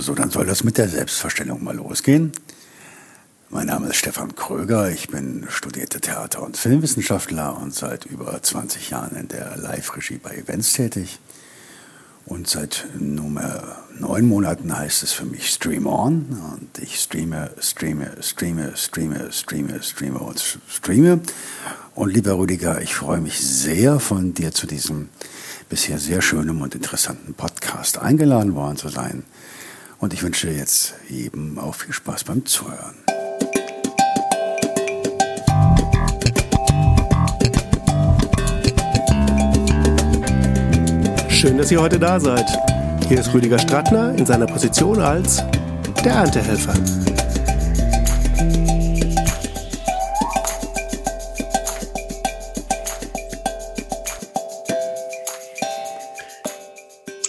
So, dann soll das mit der Selbstverstellung mal losgehen. Mein Name ist Stefan Kröger, ich bin studierter Theater- und Filmwissenschaftler und seit über 20 Jahren in der Live-Regie bei Events tätig. Und seit nunmehr neun Monaten heißt es für mich Stream On. Und ich streame, streame, streame, streame, streame, streame und streame. Und lieber Rüdiger, ich freue mich sehr, von dir zu diesem bisher sehr schönen und interessanten Podcast eingeladen worden zu sein. Und ich wünsche jetzt jedem auch viel Spaß beim Zuhören. Schön, dass ihr heute da seid. Hier ist Rüdiger Strattner in seiner Position als der Erntehelfer.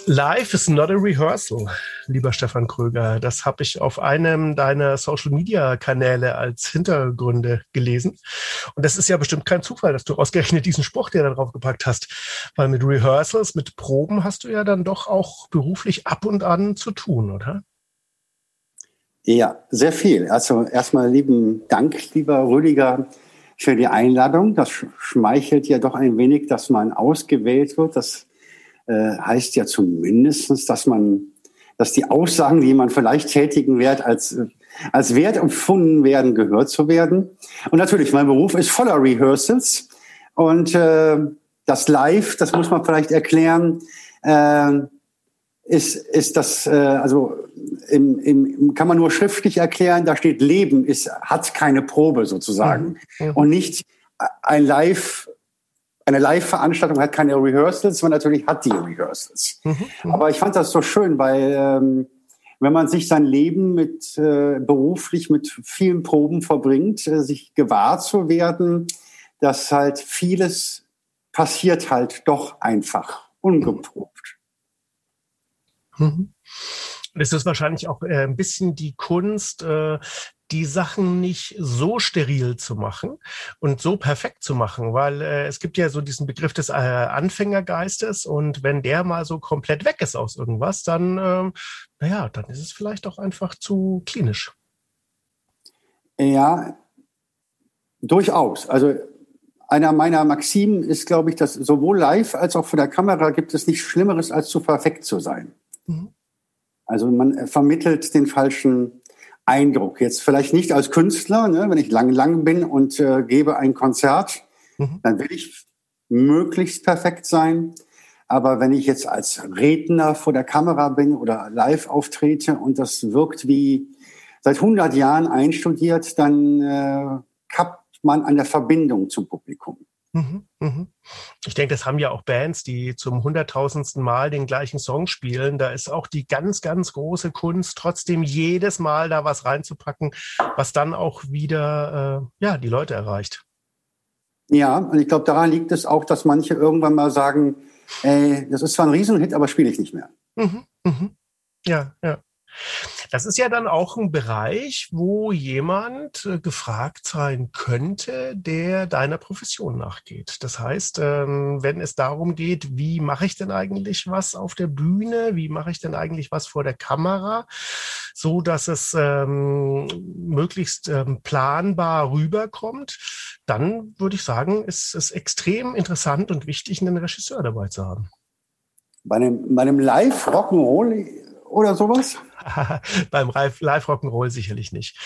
Life is not a rehearsal, lieber Stefan Kröger. Das habe ich auf einem deiner Social-Media-Kanäle als Hintergründe gelesen. Und das ist ja bestimmt kein Zufall, dass du ausgerechnet diesen Spruch dir da drauf gepackt hast. Weil mit Rehearsals, mit Proben hast du ja dann doch auch beruflich ab und an zu tun, oder? Ja, sehr viel. Also erstmal lieben Dank, lieber Rüdiger, für die Einladung. Das schmeichelt ja doch ein wenig, dass man ausgewählt wird. Das äh, heißt ja zumindestens, dass man, dass die Aussagen, die man vielleicht tätigen wird, als, als wert empfunden werden, gehört zu werden. Und natürlich, mein Beruf ist voller Rehearsals und äh, das Live, das muss man vielleicht erklären, äh, ist, ist das, äh, also im, im, kann man nur schriftlich erklären, da steht Leben ist, hat keine Probe sozusagen mhm. und nicht ein Live eine Live-Veranstaltung hat keine Rehearsals, man natürlich hat die Rehearsals. Mhm, mhm, Aber ich fand das so schön, weil ähm, wenn man sich sein Leben mit äh, beruflich mit vielen Proben verbringt, äh, sich gewahr zu werden, dass halt vieles passiert halt doch einfach, ungeprobt. Mhm. Es ist wahrscheinlich auch äh, ein bisschen die Kunst, äh, die Sachen nicht so steril zu machen und so perfekt zu machen, weil äh, es gibt ja so diesen Begriff des äh, Anfängergeistes und wenn der mal so komplett weg ist aus irgendwas, dann, äh, naja, dann ist es vielleicht auch einfach zu klinisch. Ja, durchaus. Also einer meiner Maximen ist, glaube ich, dass sowohl live als auch vor der Kamera gibt es nichts Schlimmeres, als zu perfekt zu sein. Mhm. Also man vermittelt den falschen Eindruck. Jetzt vielleicht nicht als Künstler, ne, wenn ich lang, lang bin und äh, gebe ein Konzert, mhm. dann will ich möglichst perfekt sein. Aber wenn ich jetzt als Redner vor der Kamera bin oder live auftrete und das wirkt wie seit 100 Jahren einstudiert, dann äh, kappt man an der Verbindung zum Publikum. Mhm, mhm. Ich denke, das haben ja auch Bands, die zum hunderttausendsten Mal den gleichen Song spielen. Da ist auch die ganz, ganz große Kunst, trotzdem jedes Mal da was reinzupacken, was dann auch wieder äh, ja, die Leute erreicht. Ja, und ich glaube, daran liegt es auch, dass manche irgendwann mal sagen, ey, das ist zwar ein Riesenhit, aber spiele ich nicht mehr. Mhm, mhm. Ja, ja. Das ist ja dann auch ein Bereich, wo jemand äh, gefragt sein könnte, der deiner Profession nachgeht. Das heißt, ähm, wenn es darum geht, wie mache ich denn eigentlich was auf der Bühne, wie mache ich denn eigentlich was vor der Kamera, so dass es ähm, möglichst ähm, planbar rüberkommt, dann würde ich sagen, ist es extrem interessant und wichtig, einen Regisseur dabei zu haben. Bei einem, bei einem Live-Rock'n'Roll oder sowas? Beim Live Rock'n'Roll sicherlich nicht.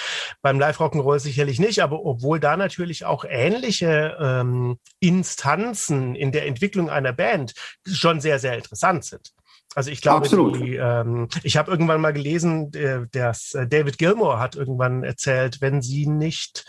Beim Live Rock'n'Roll sicherlich nicht, aber obwohl da natürlich auch ähnliche ähm, Instanzen in der Entwicklung einer Band schon sehr, sehr interessant sind. Also ich glaube, die, ähm, ich habe irgendwann mal gelesen, dass äh, David Gilmore hat irgendwann erzählt, wenn sie nicht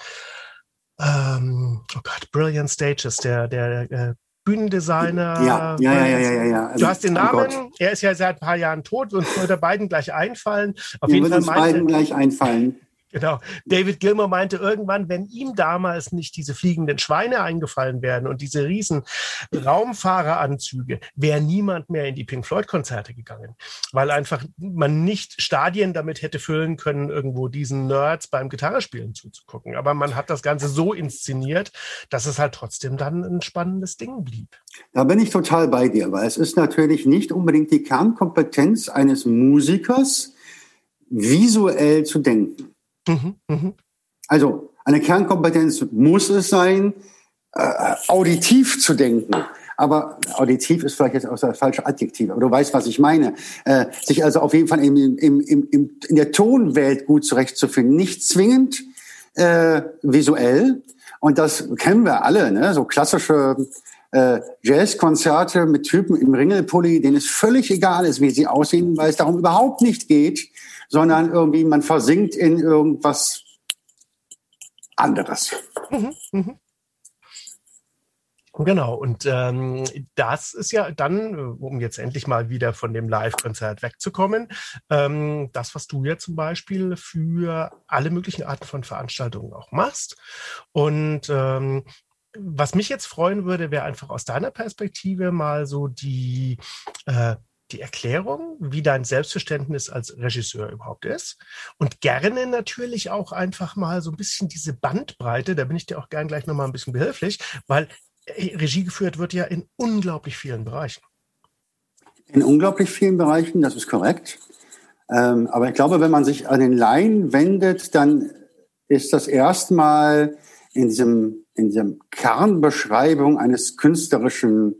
ähm, oh Gott, Brilliant Stages, der, der äh, Bühnendesigner. Ja, ja, ja, ja, ja. ja. Also, du hast den Namen, oh er ist ja seit ein paar Jahren tot, und würde beiden gleich einfallen. Auf Mir jeden Fall uns beiden gleich einfallen. Genau. David Gilmer meinte irgendwann, wenn ihm damals nicht diese fliegenden Schweine eingefallen wären und diese riesen Raumfahreranzüge, wäre niemand mehr in die Pink Floyd Konzerte gegangen, weil einfach man nicht Stadien damit hätte füllen können, irgendwo diesen Nerds beim Gitarrespielen zuzugucken. Aber man hat das Ganze so inszeniert, dass es halt trotzdem dann ein spannendes Ding blieb. Da bin ich total bei dir, weil es ist natürlich nicht unbedingt die Kernkompetenz eines Musikers, visuell zu denken. Mhm, mh. Also eine Kernkompetenz muss es sein, äh, auditiv zu denken. Aber auditiv ist vielleicht jetzt auch das falsche Adjektiv, aber du weißt, was ich meine. Äh, sich also auf jeden Fall im, im, im, im, in der Tonwelt gut zurechtzufinden. Nicht zwingend äh, visuell. Und das kennen wir alle, ne? so klassische äh, Jazzkonzerte mit Typen im Ringelpulli, denen es völlig egal ist, wie sie aussehen, weil es darum überhaupt nicht geht, sondern irgendwie man versinkt in irgendwas anderes. Mhm, mh. Genau, und ähm, das ist ja dann, um jetzt endlich mal wieder von dem Live-Konzert wegzukommen, ähm, das, was du ja zum Beispiel für alle möglichen Arten von Veranstaltungen auch machst. Und ähm, was mich jetzt freuen würde, wäre einfach aus deiner Perspektive mal so die äh, die Erklärung, wie dein Selbstverständnis als Regisseur überhaupt ist. Und gerne natürlich auch einfach mal so ein bisschen diese Bandbreite, da bin ich dir auch gern gleich nochmal ein bisschen behilflich, weil Regie geführt wird ja in unglaublich vielen Bereichen. In unglaublich vielen Bereichen, das ist korrekt. Ähm, aber ich glaube, wenn man sich an den Laien wendet, dann ist das erstmal in diesem, in diesem Kernbeschreibung eines künstlerischen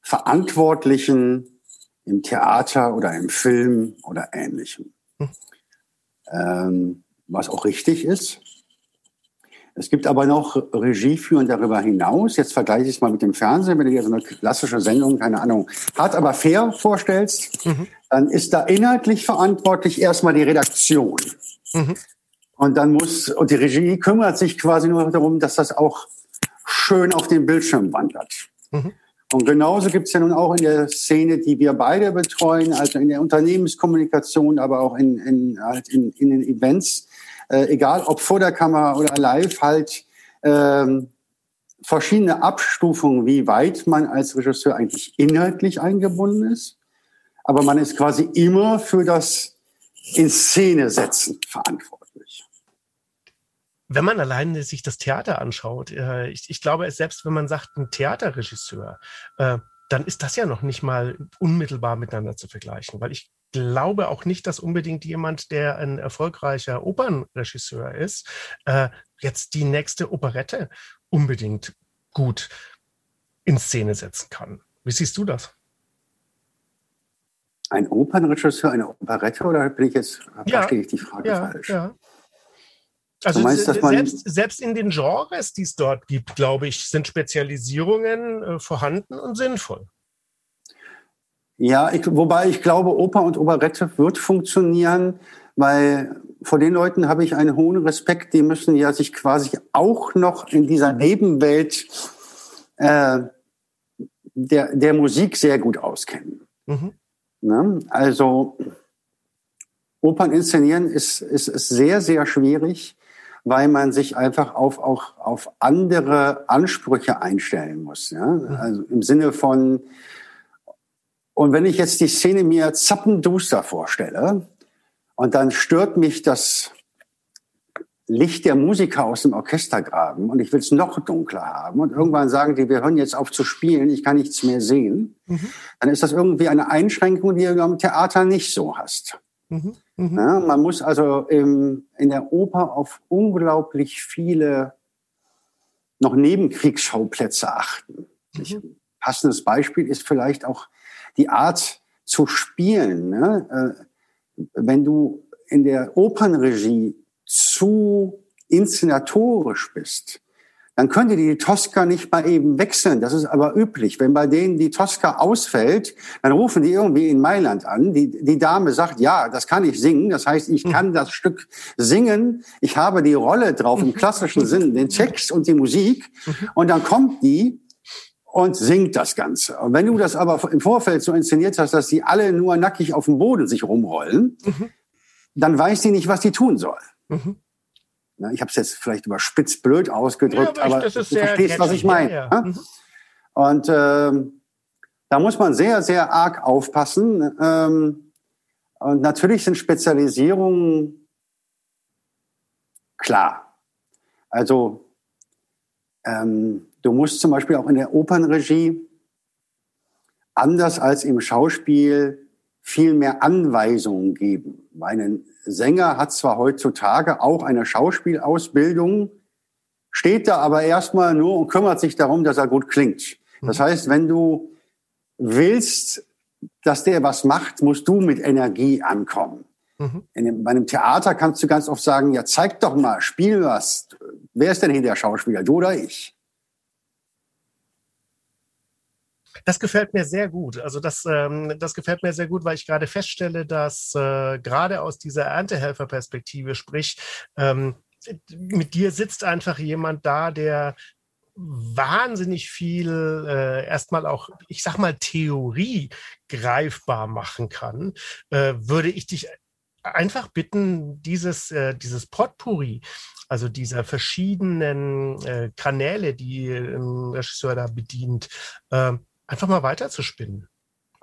Verantwortlichen im Theater oder im Film oder ähnlichem. Hm. Ähm, was auch richtig ist. Es gibt aber noch Regieführen darüber hinaus. Jetzt vergleiche ich es mal mit dem Fernsehen, wenn du dir so eine klassische Sendung, keine Ahnung, hart aber fair vorstellst, mhm. dann ist da inhaltlich verantwortlich erstmal die Redaktion. Mhm. Und dann muss, und die Regie kümmert sich quasi nur darum, dass das auch schön auf den Bildschirm wandert. Mhm. Und genauso gibt es ja nun auch in der Szene, die wir beide betreuen, also in der Unternehmenskommunikation, aber auch in, in, halt in, in den Events, äh, egal ob vor der Kamera oder live, halt ähm, verschiedene Abstufungen, wie weit man als Regisseur eigentlich inhaltlich eingebunden ist. Aber man ist quasi immer für das in Szene setzen verantwortlich. Wenn man alleine sich das Theater anschaut, äh, ich, ich glaube, selbst wenn man sagt, ein Theaterregisseur, äh, dann ist das ja noch nicht mal unmittelbar miteinander zu vergleichen, weil ich glaube auch nicht, dass unbedingt jemand, der ein erfolgreicher Opernregisseur ist, äh, jetzt die nächste Operette unbedingt gut in Szene setzen kann. Wie siehst du das? Ein Opernregisseur, eine Operette oder bin ich jetzt, ja, verstehe ich die Frage ja, falsch? Ja. Also meinst, selbst, selbst in den Genres, die es dort gibt, glaube ich, sind Spezialisierungen äh, vorhanden und sinnvoll. Ja, ich, wobei ich glaube, Oper und Operette wird funktionieren, weil vor den Leuten habe ich einen hohen Respekt. Die müssen ja sich quasi auch noch in dieser Nebenwelt äh, der, der Musik sehr gut auskennen. Mhm. Ne? Also Opern inszenieren ist, ist, ist sehr, sehr schwierig, weil man sich einfach auf, auch auf andere Ansprüche einstellen muss. Ja? Mhm. Also im Sinne von, und wenn ich jetzt die Szene mir zappenduster vorstelle und dann stört mich das Licht der Musiker aus dem Orchestergraben und ich will es noch dunkler haben und irgendwann sagen die, wir hören jetzt auf zu spielen, ich kann nichts mehr sehen, mhm. dann ist das irgendwie eine Einschränkung, die du am Theater nicht so hast. Mhm. Mhm. Ja, man muss also im, in der Oper auf unglaublich viele noch Nebenkriegsschauplätze achten. Mhm. passendes Beispiel ist vielleicht auch die Art zu spielen. Ne? Äh, wenn du in der Opernregie zu inszenatorisch bist, dann könnte die Tosca nicht mal eben wechseln. Das ist aber üblich. Wenn bei denen die Tosca ausfällt, dann rufen die irgendwie in Mailand an. Die, die Dame sagt, ja, das kann ich singen. Das heißt, ich kann das Stück singen. Ich habe die Rolle drauf im klassischen Sinn, den Text und die Musik. Und dann kommt die und singt das Ganze. Und wenn du das aber im Vorfeld so inszeniert hast, dass die alle nur nackig auf dem Boden sich rumrollen, mhm. dann weiß die nicht, was die tun soll. Mhm. Na, ich habe es jetzt vielleicht überspitzt blöd ausgedrückt, ja, aber, aber du verstehst, was ich meine. Ja, ja. Mhm. Und ähm, da muss man sehr, sehr arg aufpassen. Ähm, und natürlich sind Spezialisierungen klar. Also ähm, Du musst zum Beispiel auch in der Opernregie anders als im Schauspiel viel mehr Anweisungen geben. Mein Sänger hat zwar heutzutage auch eine Schauspielausbildung, steht da aber erstmal nur und kümmert sich darum, dass er gut klingt. Das mhm. heißt, wenn du willst, dass der was macht, musst du mit Energie ankommen. Mhm. In, bei einem Theater kannst du ganz oft sagen, ja, zeig doch mal, spiel was. Wer ist denn hier der Schauspieler, du oder ich? Das gefällt mir sehr gut. Also das, ähm, das gefällt mir sehr gut, weil ich gerade feststelle, dass äh, gerade aus dieser Erntehelferperspektive, sprich, ähm, mit dir sitzt einfach jemand da, der wahnsinnig viel äh, erstmal auch, ich sag mal, Theorie greifbar machen kann, äh, würde ich dich einfach bitten, dieses, äh, dieses Potpourri, also dieser verschiedenen äh, Kanäle, die ein Regisseur da bedient, äh, einfach mal weiterzuspinnen.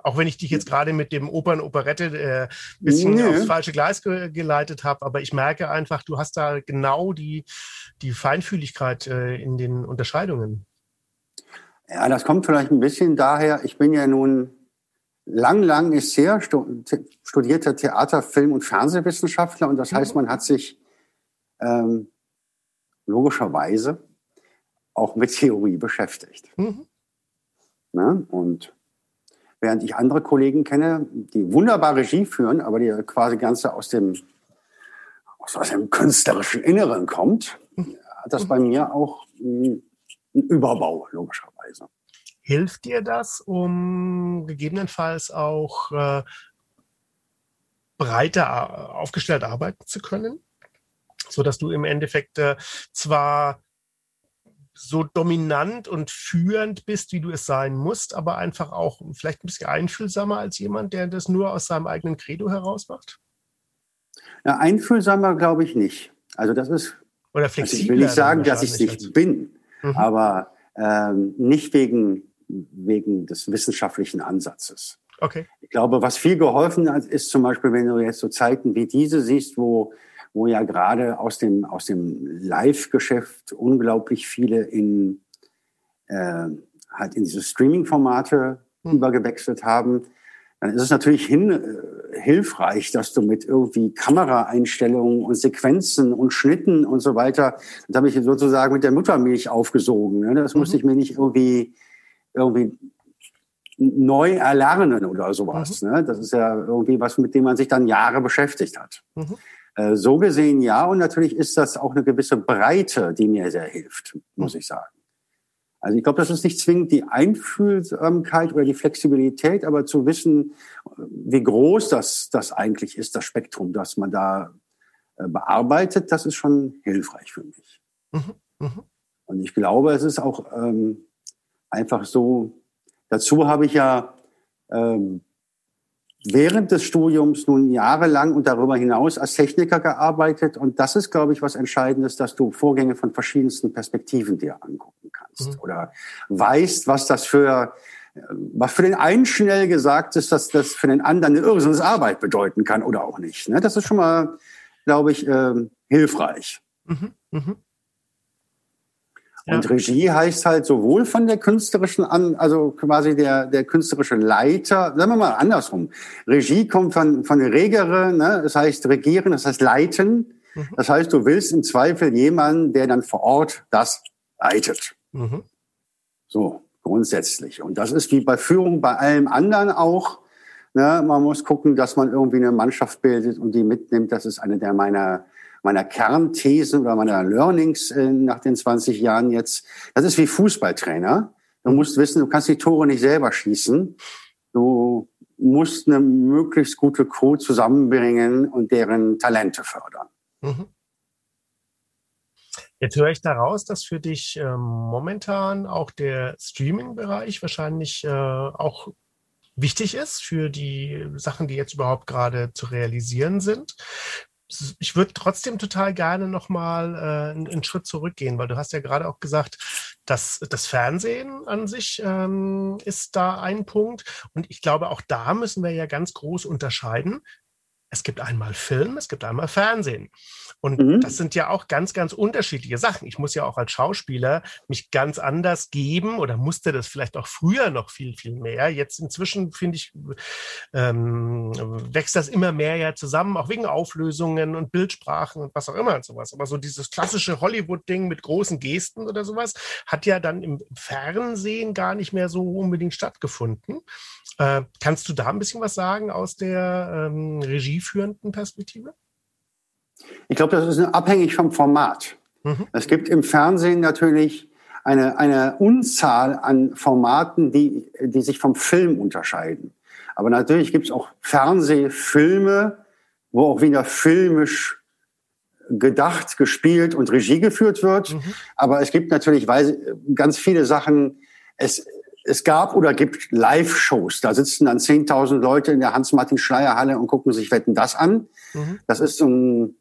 Auch wenn ich dich jetzt gerade mit dem Opern-Operette äh, bisschen nee. aufs falsche Gleis ge geleitet habe, aber ich merke einfach, du hast da genau die, die Feinfühligkeit äh, in den Unterscheidungen. Ja, das kommt vielleicht ein bisschen daher, ich bin ja nun lang, lang ist sehr studierter Theater-, Film- und Fernsehwissenschaftler und das heißt, mhm. man hat sich ähm, logischerweise auch mit Theorie beschäftigt. Mhm. Ne? Und während ich andere Kollegen kenne, die wunderbar Regie führen, aber die quasi ganze aus dem, aus dem künstlerischen Inneren kommt, hat das bei mir auch einen Überbau, logischerweise. Hilft dir das, um gegebenenfalls auch äh, breiter aufgestellt arbeiten zu können? So dass du im Endeffekt äh, zwar so dominant und führend bist, wie du es sein musst, aber einfach auch vielleicht ein bisschen einfühlsamer als jemand, der das nur aus seinem eigenen Credo heraus macht? Ja, einfühlsamer glaube ich nicht. Also das ist. Oder flexibler. Also ich will nicht sagen, dass ich es nicht also. bin, mhm. aber ähm, nicht wegen, wegen des wissenschaftlichen Ansatzes. Okay. Ich glaube, was viel geholfen hat, ist zum Beispiel, wenn du jetzt so Zeiten wie diese siehst, wo wo ja gerade aus dem, aus dem Live-Geschäft unglaublich viele in, äh, halt in diese Streaming-Formate mhm. übergewechselt haben, dann ist es natürlich hin, äh, hilfreich, dass du mit irgendwie Kameraeinstellungen und Sequenzen und Schnitten und so weiter, das habe ich sozusagen mit der Muttermilch aufgesogen. Ne? Das mhm. musste ich mir nicht irgendwie, irgendwie neu erlernen oder sowas. Mhm. Ne? Das ist ja irgendwie was, mit dem man sich dann Jahre beschäftigt hat. Mhm. Äh, so gesehen ja, und natürlich ist das auch eine gewisse Breite, die mir sehr hilft, muss ich sagen. Also ich glaube, das ist nicht zwingend die Einfühlsamkeit oder die Flexibilität, aber zu wissen, wie groß das, das eigentlich ist, das Spektrum, das man da äh, bearbeitet, das ist schon hilfreich für mich. Mhm, mh. Und ich glaube, es ist auch ähm, einfach so, dazu habe ich ja ähm, während des Studiums nun jahrelang und darüber hinaus als Techniker gearbeitet. Und das ist, glaube ich, was Entscheidendes, dass du Vorgänge von verschiedensten Perspektiven dir angucken kannst mhm. oder weißt, was das für was für den einen schnell gesagt ist, dass das für den anderen eine Irrsinnsarbeit bedeuten kann oder auch nicht. Ne? Das ist schon mal, glaube ich, äh, hilfreich. Mhm. Mhm. Und Regie heißt halt sowohl von der künstlerischen an, also quasi der, der künstlerische Leiter, sagen wir mal andersrum. Regie kommt von, von Regere, ne? das heißt regieren, das heißt leiten. Mhm. Das heißt, du willst im Zweifel jemanden, der dann vor Ort das leitet. Mhm. So, grundsätzlich. Und das ist wie bei Führung bei allem anderen auch. Ne? Man muss gucken, dass man irgendwie eine Mannschaft bildet und die mitnimmt. Das ist eine der meiner meiner Kernthesen oder meiner Learnings äh, nach den 20 Jahren jetzt. Das ist wie Fußballtrainer. Du musst wissen, du kannst die Tore nicht selber schießen. Du musst eine möglichst gute Crew zusammenbringen und deren Talente fördern. Mhm. Jetzt höre ich daraus, dass für dich äh, momentan auch der Streaming-Bereich wahrscheinlich äh, auch wichtig ist für die Sachen, die jetzt überhaupt gerade zu realisieren sind ich würde trotzdem total gerne nochmal äh, einen, einen Schritt zurückgehen, weil du hast ja gerade auch gesagt, dass das Fernsehen an sich ähm, ist da ein Punkt. Und ich glaube, auch da müssen wir ja ganz groß unterscheiden. Es gibt einmal Film, es gibt einmal Fernsehen. Und mhm. das sind ja auch ganz, ganz unterschiedliche Sachen. Ich muss ja auch als Schauspieler mich ganz anders geben oder musste das vielleicht auch früher noch viel, viel mehr. Jetzt inzwischen finde ich, ähm, wächst das immer mehr ja zusammen, auch wegen Auflösungen und Bildsprachen und was auch immer und sowas. Aber so dieses klassische Hollywood-Ding mit großen Gesten oder sowas hat ja dann im Fernsehen gar nicht mehr so unbedingt stattgefunden. Äh, kannst du da ein bisschen was sagen aus der ähm, regieführenden Perspektive? Ich glaube, das ist abhängig vom Format. Mhm. Es gibt im Fernsehen natürlich eine, eine Unzahl an Formaten, die, die sich vom Film unterscheiden. Aber natürlich gibt es auch Fernsehfilme, wo auch wieder filmisch gedacht, gespielt und Regie geführt wird. Mhm. Aber es gibt natürlich ganz viele Sachen. Es, es gab oder gibt Live-Shows. Da sitzen dann 10.000 Leute in der Hans-Martin-Schleier-Halle und gucken sich Wetten das an. Mhm. Das ist so ein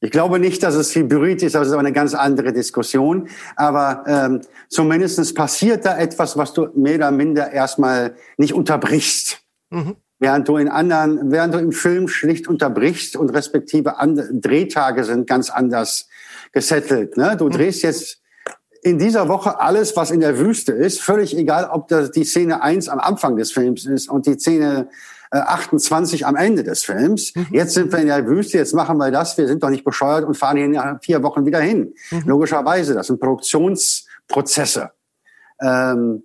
ich glaube nicht, dass es Hybrid ist, das ist aber eine ganz andere Diskussion. Aber ähm, zumindest passiert da etwas, was du mehr oder minder erstmal nicht unterbrichst. Mhm. Während du in anderen, während du im Film schlicht unterbrichst und respektive andere, Drehtage sind ganz anders gesettelt. Ne? Du mhm. drehst jetzt in dieser Woche alles, was in der Wüste ist, völlig egal, ob das die Szene eins am Anfang des Films ist und die Szene 28 äh, am Ende des Films. Mhm. Jetzt sind wir in der Wüste, jetzt machen wir das, wir sind doch nicht bescheuert und fahren hier in vier Wochen wieder hin. Mhm. Logischerweise, das sind Produktionsprozesse. Ähm,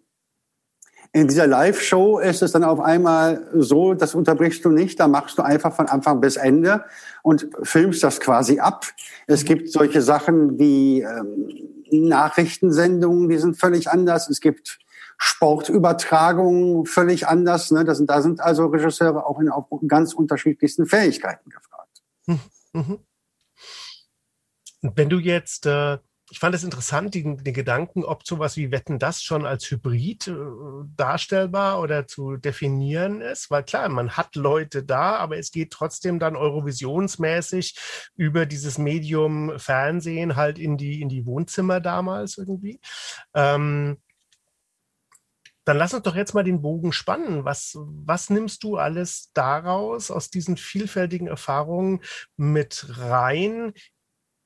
in dieser Live-Show ist es dann auf einmal so, das unterbrichst du nicht, da machst du einfach von Anfang bis Ende und filmst das quasi ab. Es gibt solche Sachen wie ähm, Nachrichtensendungen, die sind völlig anders. Es gibt Sportübertragung völlig anders. Ne? Das, da sind also Regisseure auch in auf ganz unterschiedlichsten Fähigkeiten gefragt. Mhm. mhm. Wenn du jetzt, äh, ich fand es interessant, den, den Gedanken, ob sowas wie Wetten das schon als Hybrid äh, darstellbar oder zu definieren ist, weil klar, man hat Leute da, aber es geht trotzdem dann eurovisionsmäßig über dieses Medium Fernsehen halt in die, in die Wohnzimmer damals irgendwie. Ähm, dann lass uns doch jetzt mal den Bogen spannen. Was, was nimmst du alles daraus, aus diesen vielfältigen Erfahrungen mit rein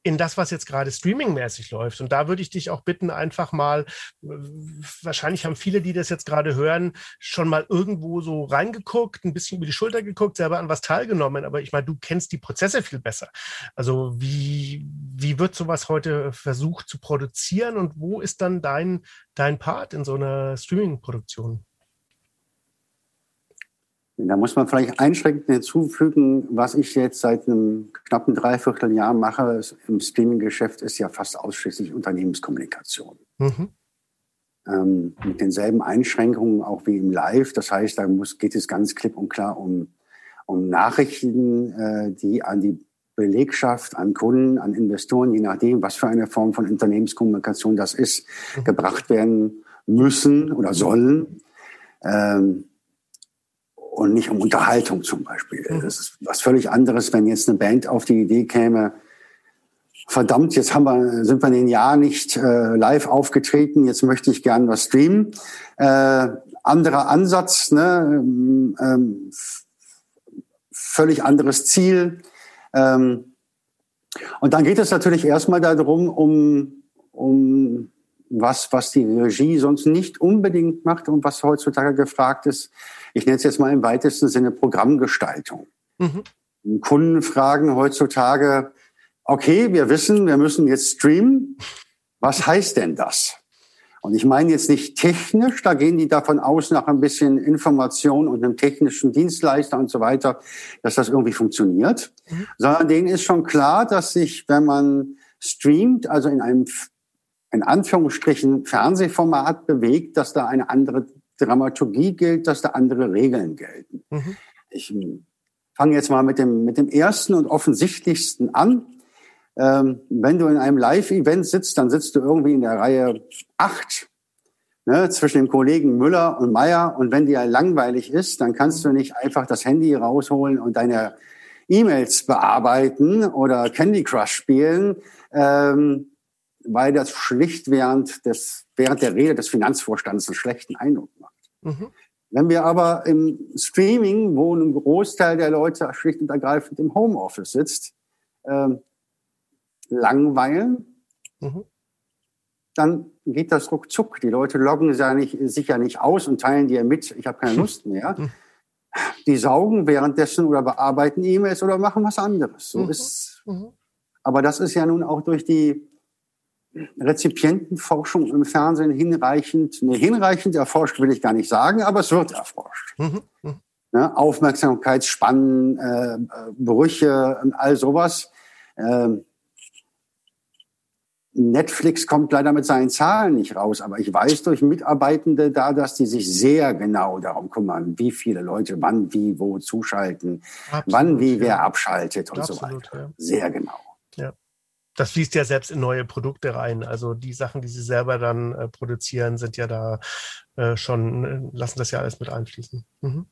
in das, was jetzt gerade streamingmäßig läuft. Und da würde ich dich auch bitten, einfach mal, wahrscheinlich haben viele, die das jetzt gerade hören, schon mal irgendwo so reingeguckt, ein bisschen über die Schulter geguckt, selber an was teilgenommen. Aber ich meine, du kennst die Prozesse viel besser. Also wie, wie wird sowas heute versucht zu produzieren und wo ist dann dein, dein Part in so einer Streaming-Produktion? Da muss man vielleicht einschränkend hinzufügen, was ich jetzt seit einem knappen Dreivierteljahr mache im Streaming-Geschäft, ist ja fast ausschließlich Unternehmenskommunikation. Mhm. Ähm, mit denselben Einschränkungen auch wie im Live. Das heißt, da muss, geht es ganz klipp und klar um, um Nachrichten, äh, die an die Belegschaft, an Kunden, an Investoren, je nachdem, was für eine Form von Unternehmenskommunikation das ist, mhm. gebracht werden müssen oder sollen. Ähm, und nicht um Unterhaltung zum Beispiel. Mhm. Das ist was völlig anderes, wenn jetzt eine Band auf die Idee käme, verdammt, jetzt haben wir, sind wir in den Jahr nicht äh, live aufgetreten, jetzt möchte ich gern was streamen. Äh, anderer Ansatz, ne? Ähm, ähm völlig anderes Ziel. Ähm, und dann geht es natürlich erstmal darum, um, um was, was die Regie sonst nicht unbedingt macht und was heutzutage gefragt ist, ich nenne es jetzt mal im weitesten Sinne Programmgestaltung. Mhm. Kunden fragen heutzutage, okay, wir wissen, wir müssen jetzt streamen. Was heißt denn das? Und ich meine jetzt nicht technisch, da gehen die davon aus, nach ein bisschen Information und einem technischen Dienstleister und so weiter, dass das irgendwie funktioniert, mhm. sondern denen ist schon klar, dass sich, wenn man streamt, also in einem in Anführungsstrichen Fernsehformat bewegt, dass da eine andere Dramaturgie gilt, dass da andere Regeln gelten. Mhm. Ich fange jetzt mal mit dem, mit dem ersten und offensichtlichsten an. Ähm, wenn du in einem Live-Event sitzt, dann sitzt du irgendwie in der Reihe acht ne, zwischen dem Kollegen Müller und Meier. Und wenn dir langweilig ist, dann kannst du nicht einfach das Handy rausholen und deine E-Mails bearbeiten oder Candy Crush spielen, ähm, weil das schlicht während des während der Rede des Finanzvorstands einen schlechten Eindruck. Mhm. Wenn wir aber im Streaming, wo ein Großteil der Leute schlicht und ergreifend im Homeoffice sitzt, ähm, langweilen, mhm. dann geht das ruckzuck. Die Leute loggen sich ja nicht aus und teilen dir mit, ich habe keine Lust mehr. Mhm. Die saugen währenddessen oder bearbeiten E-Mails oder machen was anderes. So mhm. ist, mhm. aber das ist ja nun auch durch die Rezipientenforschung im Fernsehen hinreichend, ne, hinreichend erforscht will ich gar nicht sagen, aber es wird erforscht. Mhm. Mhm. Ne, Aufmerksamkeitsspannen, äh, Brüche und all sowas. Ähm, Netflix kommt leider mit seinen Zahlen nicht raus, aber ich weiß durch Mitarbeitende da, dass die sich sehr genau darum kümmern, wie viele Leute wann, wie, wo zuschalten, Absolut, wann, wie, ja. wer abschaltet und Absolut, so weiter. Ja. Sehr genau. Das fließt ja selbst in neue Produkte rein. Also die Sachen, die sie selber dann äh, produzieren, sind ja da äh, schon, äh, lassen das ja alles mit einfließen. Mhm.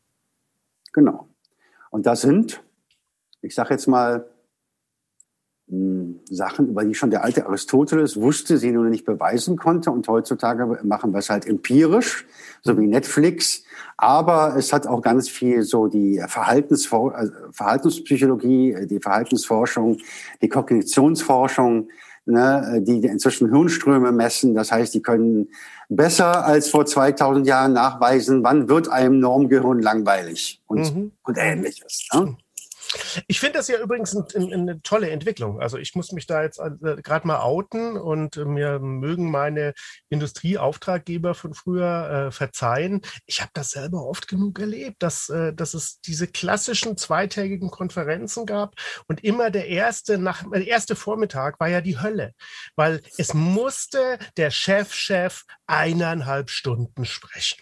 Genau. Und das sind, ich sage jetzt mal, Sachen, über die schon der alte Aristoteles wusste, sie nur nicht beweisen konnte. Und heutzutage machen wir es halt empirisch, so wie Netflix. Aber es hat auch ganz viel so die Verhaltensfor also Verhaltenspsychologie, die Verhaltensforschung, die Kognitionsforschung, ne, die inzwischen Hirnströme messen. Das heißt, die können besser als vor 2000 Jahren nachweisen, wann wird einem Normgehirn langweilig und, mhm. und ähnliches. Ne? Ich finde das ja übrigens ein, ein, eine tolle Entwicklung. Also ich muss mich da jetzt äh, gerade mal outen und mir mögen meine Industrieauftraggeber von früher äh, verzeihen. Ich habe das selber oft genug erlebt, dass, äh, dass es diese klassischen zweitägigen Konferenzen gab und immer der erste, nach, der erste Vormittag war ja die Hölle, weil es musste der Chefchef eineinhalb Stunden sprechen.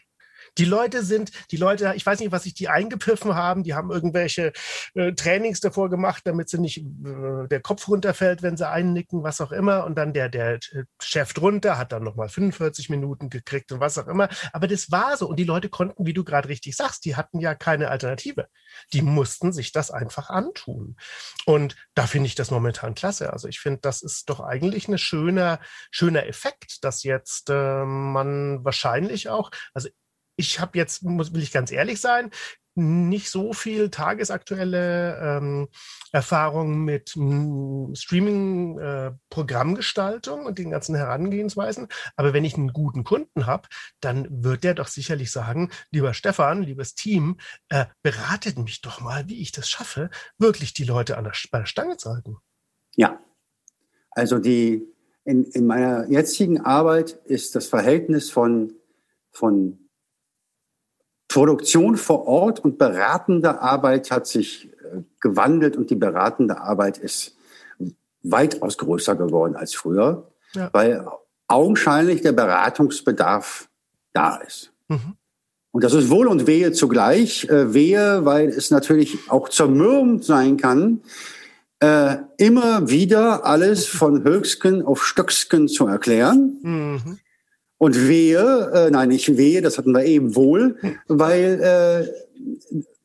Die Leute sind, die Leute, ich weiß nicht, was sich die eingepfiffen haben, die haben irgendwelche äh, Trainings davor gemacht, damit sie nicht äh, der Kopf runterfällt, wenn sie einnicken, was auch immer. Und dann der, der Chef drunter hat dann nochmal 45 Minuten gekriegt und was auch immer. Aber das war so. Und die Leute konnten, wie du gerade richtig sagst, die hatten ja keine Alternative. Die mussten sich das einfach antun. Und da finde ich das momentan klasse. Also ich finde, das ist doch eigentlich ein schöner, schöner Effekt, dass jetzt äh, man wahrscheinlich auch, also ich habe jetzt, muss, will ich ganz ehrlich sein, nicht so viel tagesaktuelle ähm, Erfahrung mit hm, Streaming-Programmgestaltung äh, und den ganzen Herangehensweisen. Aber wenn ich einen guten Kunden habe, dann wird der doch sicherlich sagen, lieber Stefan, liebes Team, äh, beratet mich doch mal, wie ich das schaffe, wirklich die Leute an der, bei der Stange zu halten. Ja, also die in, in meiner jetzigen Arbeit ist das Verhältnis von, von Produktion vor Ort und beratende Arbeit hat sich äh, gewandelt und die beratende Arbeit ist weitaus größer geworden als früher, ja. weil augenscheinlich der Beratungsbedarf da ist. Mhm. Und das ist Wohl und Wehe zugleich. Äh, Wehe, weil es natürlich auch zermürbend sein kann, äh, immer wieder alles von Höchsken auf Stöcksken zu erklären. Mhm. Und wehe, äh, nein, nicht wehe, das hatten wir eben wohl, weil äh,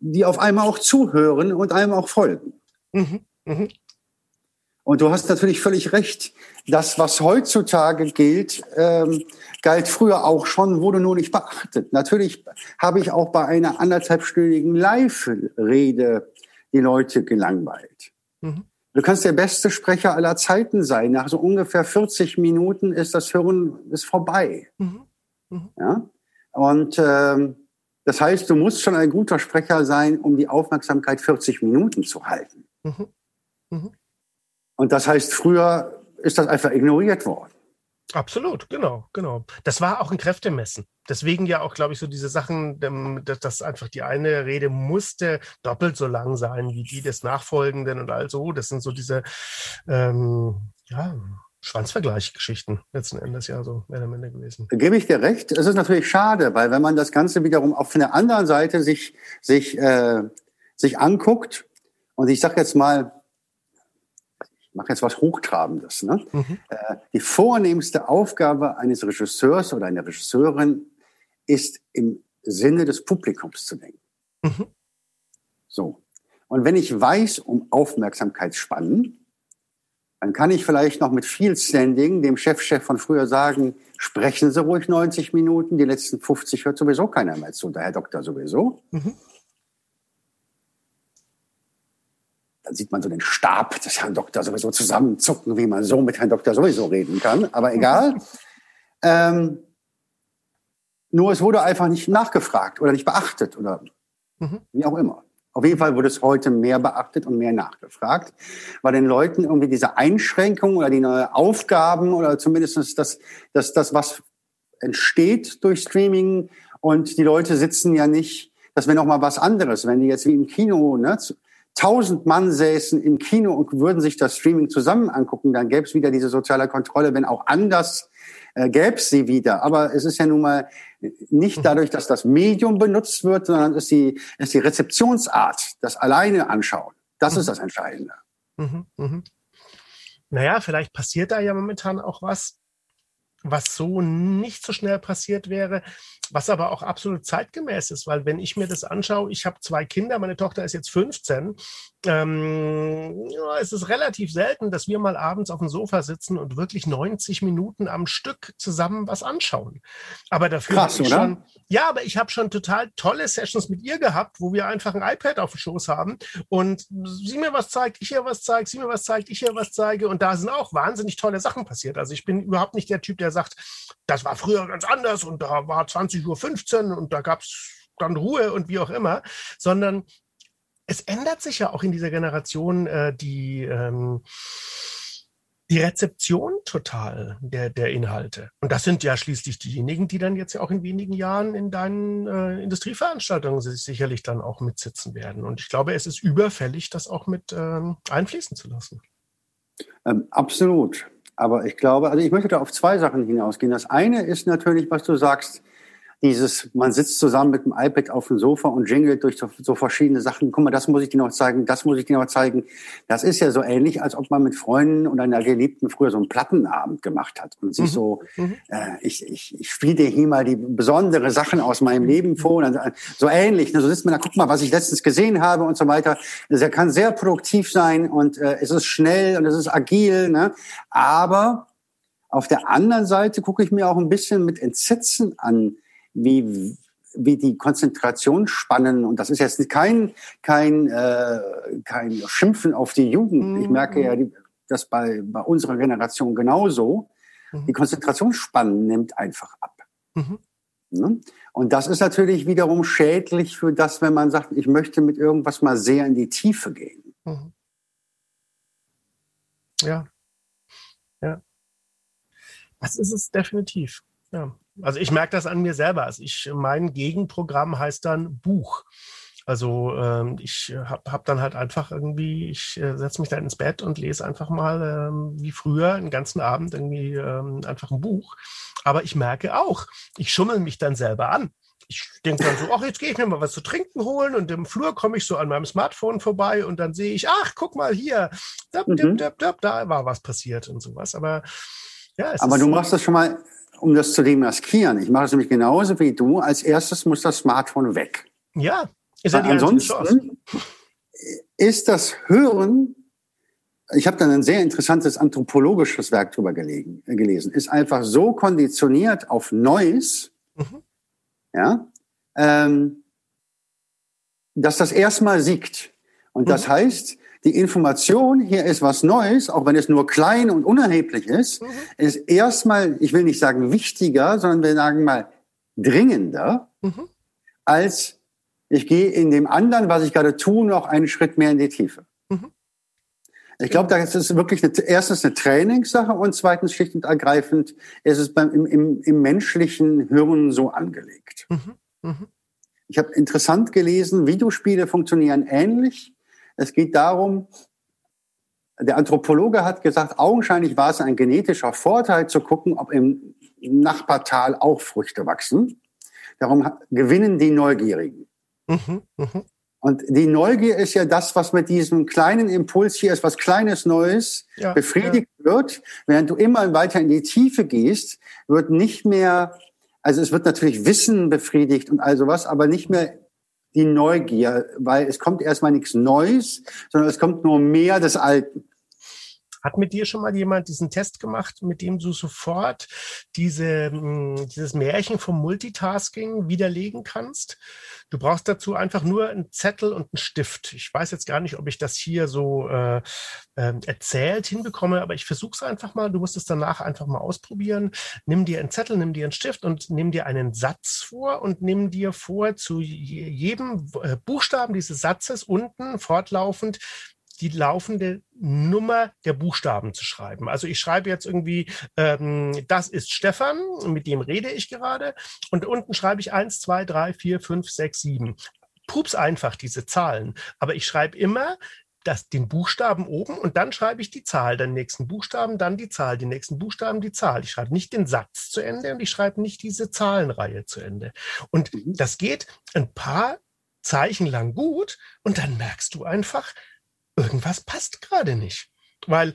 die auf einmal auch zuhören und einem auch folgen. Mhm. Mhm. Und du hast natürlich völlig recht. Das, was heutzutage gilt, ähm, galt früher auch schon, wurde nur nicht beachtet. Natürlich habe ich auch bei einer anderthalbstündigen Live-Rede die Leute gelangweilt. Mhm. Du kannst der beste Sprecher aller Zeiten sein. Nach so ungefähr 40 Minuten ist das Hören ist vorbei. Mhm. Mhm. Ja? Und ähm, das heißt, du musst schon ein guter Sprecher sein, um die Aufmerksamkeit 40 Minuten zu halten. Mhm. mhm. Und das heißt, früher ist das einfach ignoriert worden. Absolut, genau, genau. Das war auch ein Kräftemessen. Deswegen ja auch, glaube ich, so diese Sachen, ähm, dass, einfach die eine Rede musste doppelt so lang sein wie die des Nachfolgenden und all so. Das sind so diese, ähm, ja, Schwanzvergleichgeschichten letzten Endes ja so mehr oder minder gewesen. Gebe ich dir recht. Es ist natürlich schade, weil wenn man das Ganze wiederum auch von der anderen Seite sich, sich, äh, sich anguckt und ich sage jetzt mal, mache jetzt was Hochtrabendes. Ne? Mhm. Äh, die vornehmste Aufgabe eines Regisseurs oder einer Regisseurin ist im Sinne des Publikums zu denken. Mhm. So. Und wenn ich weiß um Aufmerksamkeitsspannen, dann kann ich vielleicht noch mit viel Standing dem Chefchef von früher sagen, sprechen Sie ruhig 90 Minuten, die letzten 50 hört sowieso keiner mehr zu, der Herr Doktor sowieso. Mhm. Dann sieht man so den Stab des Herrn Doktor sowieso zusammenzucken, wie man so mit Herrn Doktor sowieso reden kann. Aber egal. ähm, nur es wurde einfach nicht nachgefragt oder nicht beachtet oder mhm. wie auch immer. Auf jeden Fall wurde es heute mehr beachtet und mehr nachgefragt, weil den Leuten irgendwie diese Einschränkungen oder die neue Aufgaben oder zumindest das, das, das, was entsteht durch Streaming und die Leute sitzen ja nicht, das wäre noch mal was anderes, wenn die jetzt wie im Kino, ne, tausend Mann säßen im Kino und würden sich das Streaming zusammen angucken, dann gäbe es wieder diese soziale Kontrolle, wenn auch anders äh, gäbe es sie wieder. Aber es ist ja nun mal nicht dadurch, dass das Medium benutzt wird, sondern es ist die, es ist die Rezeptionsart, das alleine anschauen. Das mhm. ist das Entscheidende. Mhm, mh. Naja, vielleicht passiert da ja momentan auch was, was so nicht so schnell passiert wäre, was aber auch absolut zeitgemäß ist, weil wenn ich mir das anschaue, ich habe zwei Kinder, meine Tochter ist jetzt 15, ähm, ja, es ist relativ selten, dass wir mal abends auf dem Sofa sitzen und wirklich 90 Minuten am Stück zusammen was anschauen. Aber dafür Krass, ich schon, ja, aber ich habe schon total tolle Sessions mit ihr gehabt, wo wir einfach ein iPad auf dem Schoß haben und sie mir was zeigt, ich ihr was zeige, sie mir was zeigt, ich ihr was zeige und da sind auch wahnsinnig tolle Sachen passiert. Also ich bin überhaupt nicht der Typ, der sagt, das war früher ganz anders und da war 20.15 Uhr und da gab es dann Ruhe und wie auch immer, sondern es ändert sich ja auch in dieser Generation äh, die, ähm, die Rezeption total der, der Inhalte. Und das sind ja schließlich diejenigen, die dann jetzt ja auch in wenigen Jahren in deinen äh, Industrieveranstaltungen sicherlich dann auch mitsitzen werden. Und ich glaube, es ist überfällig, das auch mit ähm, einfließen zu lassen. Ähm, absolut. Aber ich glaube, also ich möchte da auf zwei Sachen hinausgehen. Das eine ist natürlich, was du sagst, dieses, man sitzt zusammen mit dem iPad auf dem Sofa und jingelt durch so, so, verschiedene Sachen. Guck mal, das muss ich dir noch zeigen, das muss ich dir noch zeigen. Das ist ja so ähnlich, als ob man mit Freunden und einer Geliebten früher so einen Plattenabend gemacht hat und sich mhm. so, mhm. Äh, ich, ich, ich spiele dir hier mal die besondere Sachen aus meinem mhm. Leben vor. Und dann, so ähnlich. Ne? So sitzt man da, guck mal, was ich letztens gesehen habe und so weiter. Das kann sehr produktiv sein und äh, es ist schnell und es ist agil. Ne? Aber auf der anderen Seite gucke ich mir auch ein bisschen mit Entsetzen an, wie, wie die Konzentrationsspannen, und das ist jetzt kein, kein, äh, kein Schimpfen auf die Jugend. Ich merke ja, das bei, bei unserer Generation genauso. Mhm. Die Konzentrationsspannen nimmt einfach ab. Mhm. Ne? Und das ist natürlich wiederum schädlich für das, wenn man sagt, ich möchte mit irgendwas mal sehr in die Tiefe gehen. Mhm. Ja. Ja. Das ist es definitiv. Ja. Also ich merke das an mir selber. Also ich, mein Gegenprogramm heißt dann Buch. Also ähm, ich habe hab dann halt einfach irgendwie, ich äh, setze mich da ins Bett und lese einfach mal ähm, wie früher einen ganzen Abend irgendwie ähm, einfach ein Buch. Aber ich merke auch, ich schummel mich dann selber an. Ich denke dann so, ach, jetzt gehe ich mir mal was zu trinken holen und im Flur komme ich so an meinem Smartphone vorbei und dann sehe ich, ach, guck mal hier, dab, dab, dab, da war was passiert und sowas. Aber ja, Aber du machst das schon mal um das zu demaskieren. Ich mache es nämlich genauso wie du. Als erstes muss das Smartphone weg. Ja, ist ja die ansonsten ist das Hören, ich habe dann ein sehr interessantes anthropologisches Werk drüber gelegen, gelesen, ist einfach so konditioniert auf Neues, mhm. ja, ähm, dass das erstmal siegt. Und das mhm. heißt, die Information, hier ist was Neues, auch wenn es nur klein und unerheblich ist, mhm. ist erstmal, ich will nicht sagen wichtiger, sondern wir sagen mal dringender, mhm. als ich gehe in dem anderen, was ich gerade tue, noch einen Schritt mehr in die Tiefe. Mhm. Ich glaube, da ist es wirklich eine, erstens eine Trainingssache und zweitens schlicht und ergreifend ist es beim, im, im, im menschlichen Hirn so angelegt. Mhm. Mhm. Ich habe interessant gelesen, Videospiele funktionieren ähnlich. Es geht darum, der Anthropologe hat gesagt, augenscheinlich war es ein genetischer Vorteil zu gucken, ob im Nachbartal auch Früchte wachsen. Darum gewinnen die Neugierigen. Mhm, mh. Und die Neugier ist ja das, was mit diesem kleinen Impuls hier ist, was kleines Neues ja, befriedigt ja. wird. Während du immer weiter in die Tiefe gehst, wird nicht mehr, also es wird natürlich Wissen befriedigt und all sowas, aber nicht mehr die Neugier, weil es kommt erstmal nichts Neues, sondern es kommt nur mehr des Alten. Hat mit dir schon mal jemand diesen Test gemacht, mit dem du sofort diese, hm, dieses Märchen vom Multitasking widerlegen kannst? Du brauchst dazu einfach nur einen Zettel und einen Stift. Ich weiß jetzt gar nicht, ob ich das hier so äh, äh, erzählt hinbekomme, aber ich versuche es einfach mal. Du musst es danach einfach mal ausprobieren. Nimm dir einen Zettel, nimm dir einen Stift und nimm dir einen Satz vor und nimm dir vor, zu jedem äh, Buchstaben dieses Satzes unten fortlaufend die laufende Nummer der Buchstaben zu schreiben. Also ich schreibe jetzt irgendwie, ähm, das ist Stefan, mit dem rede ich gerade. Und unten schreibe ich eins, zwei, drei, vier, fünf, sechs, sieben. Pups einfach diese Zahlen. Aber ich schreibe immer das, den Buchstaben oben und dann schreibe ich die Zahl, den nächsten Buchstaben, dann die Zahl, die nächsten Buchstaben, die Zahl. Ich schreibe nicht den Satz zu Ende und ich schreibe nicht diese Zahlenreihe zu Ende. Und mhm. das geht ein paar Zeichen lang gut und dann merkst du einfach, irgendwas passt gerade nicht. Weil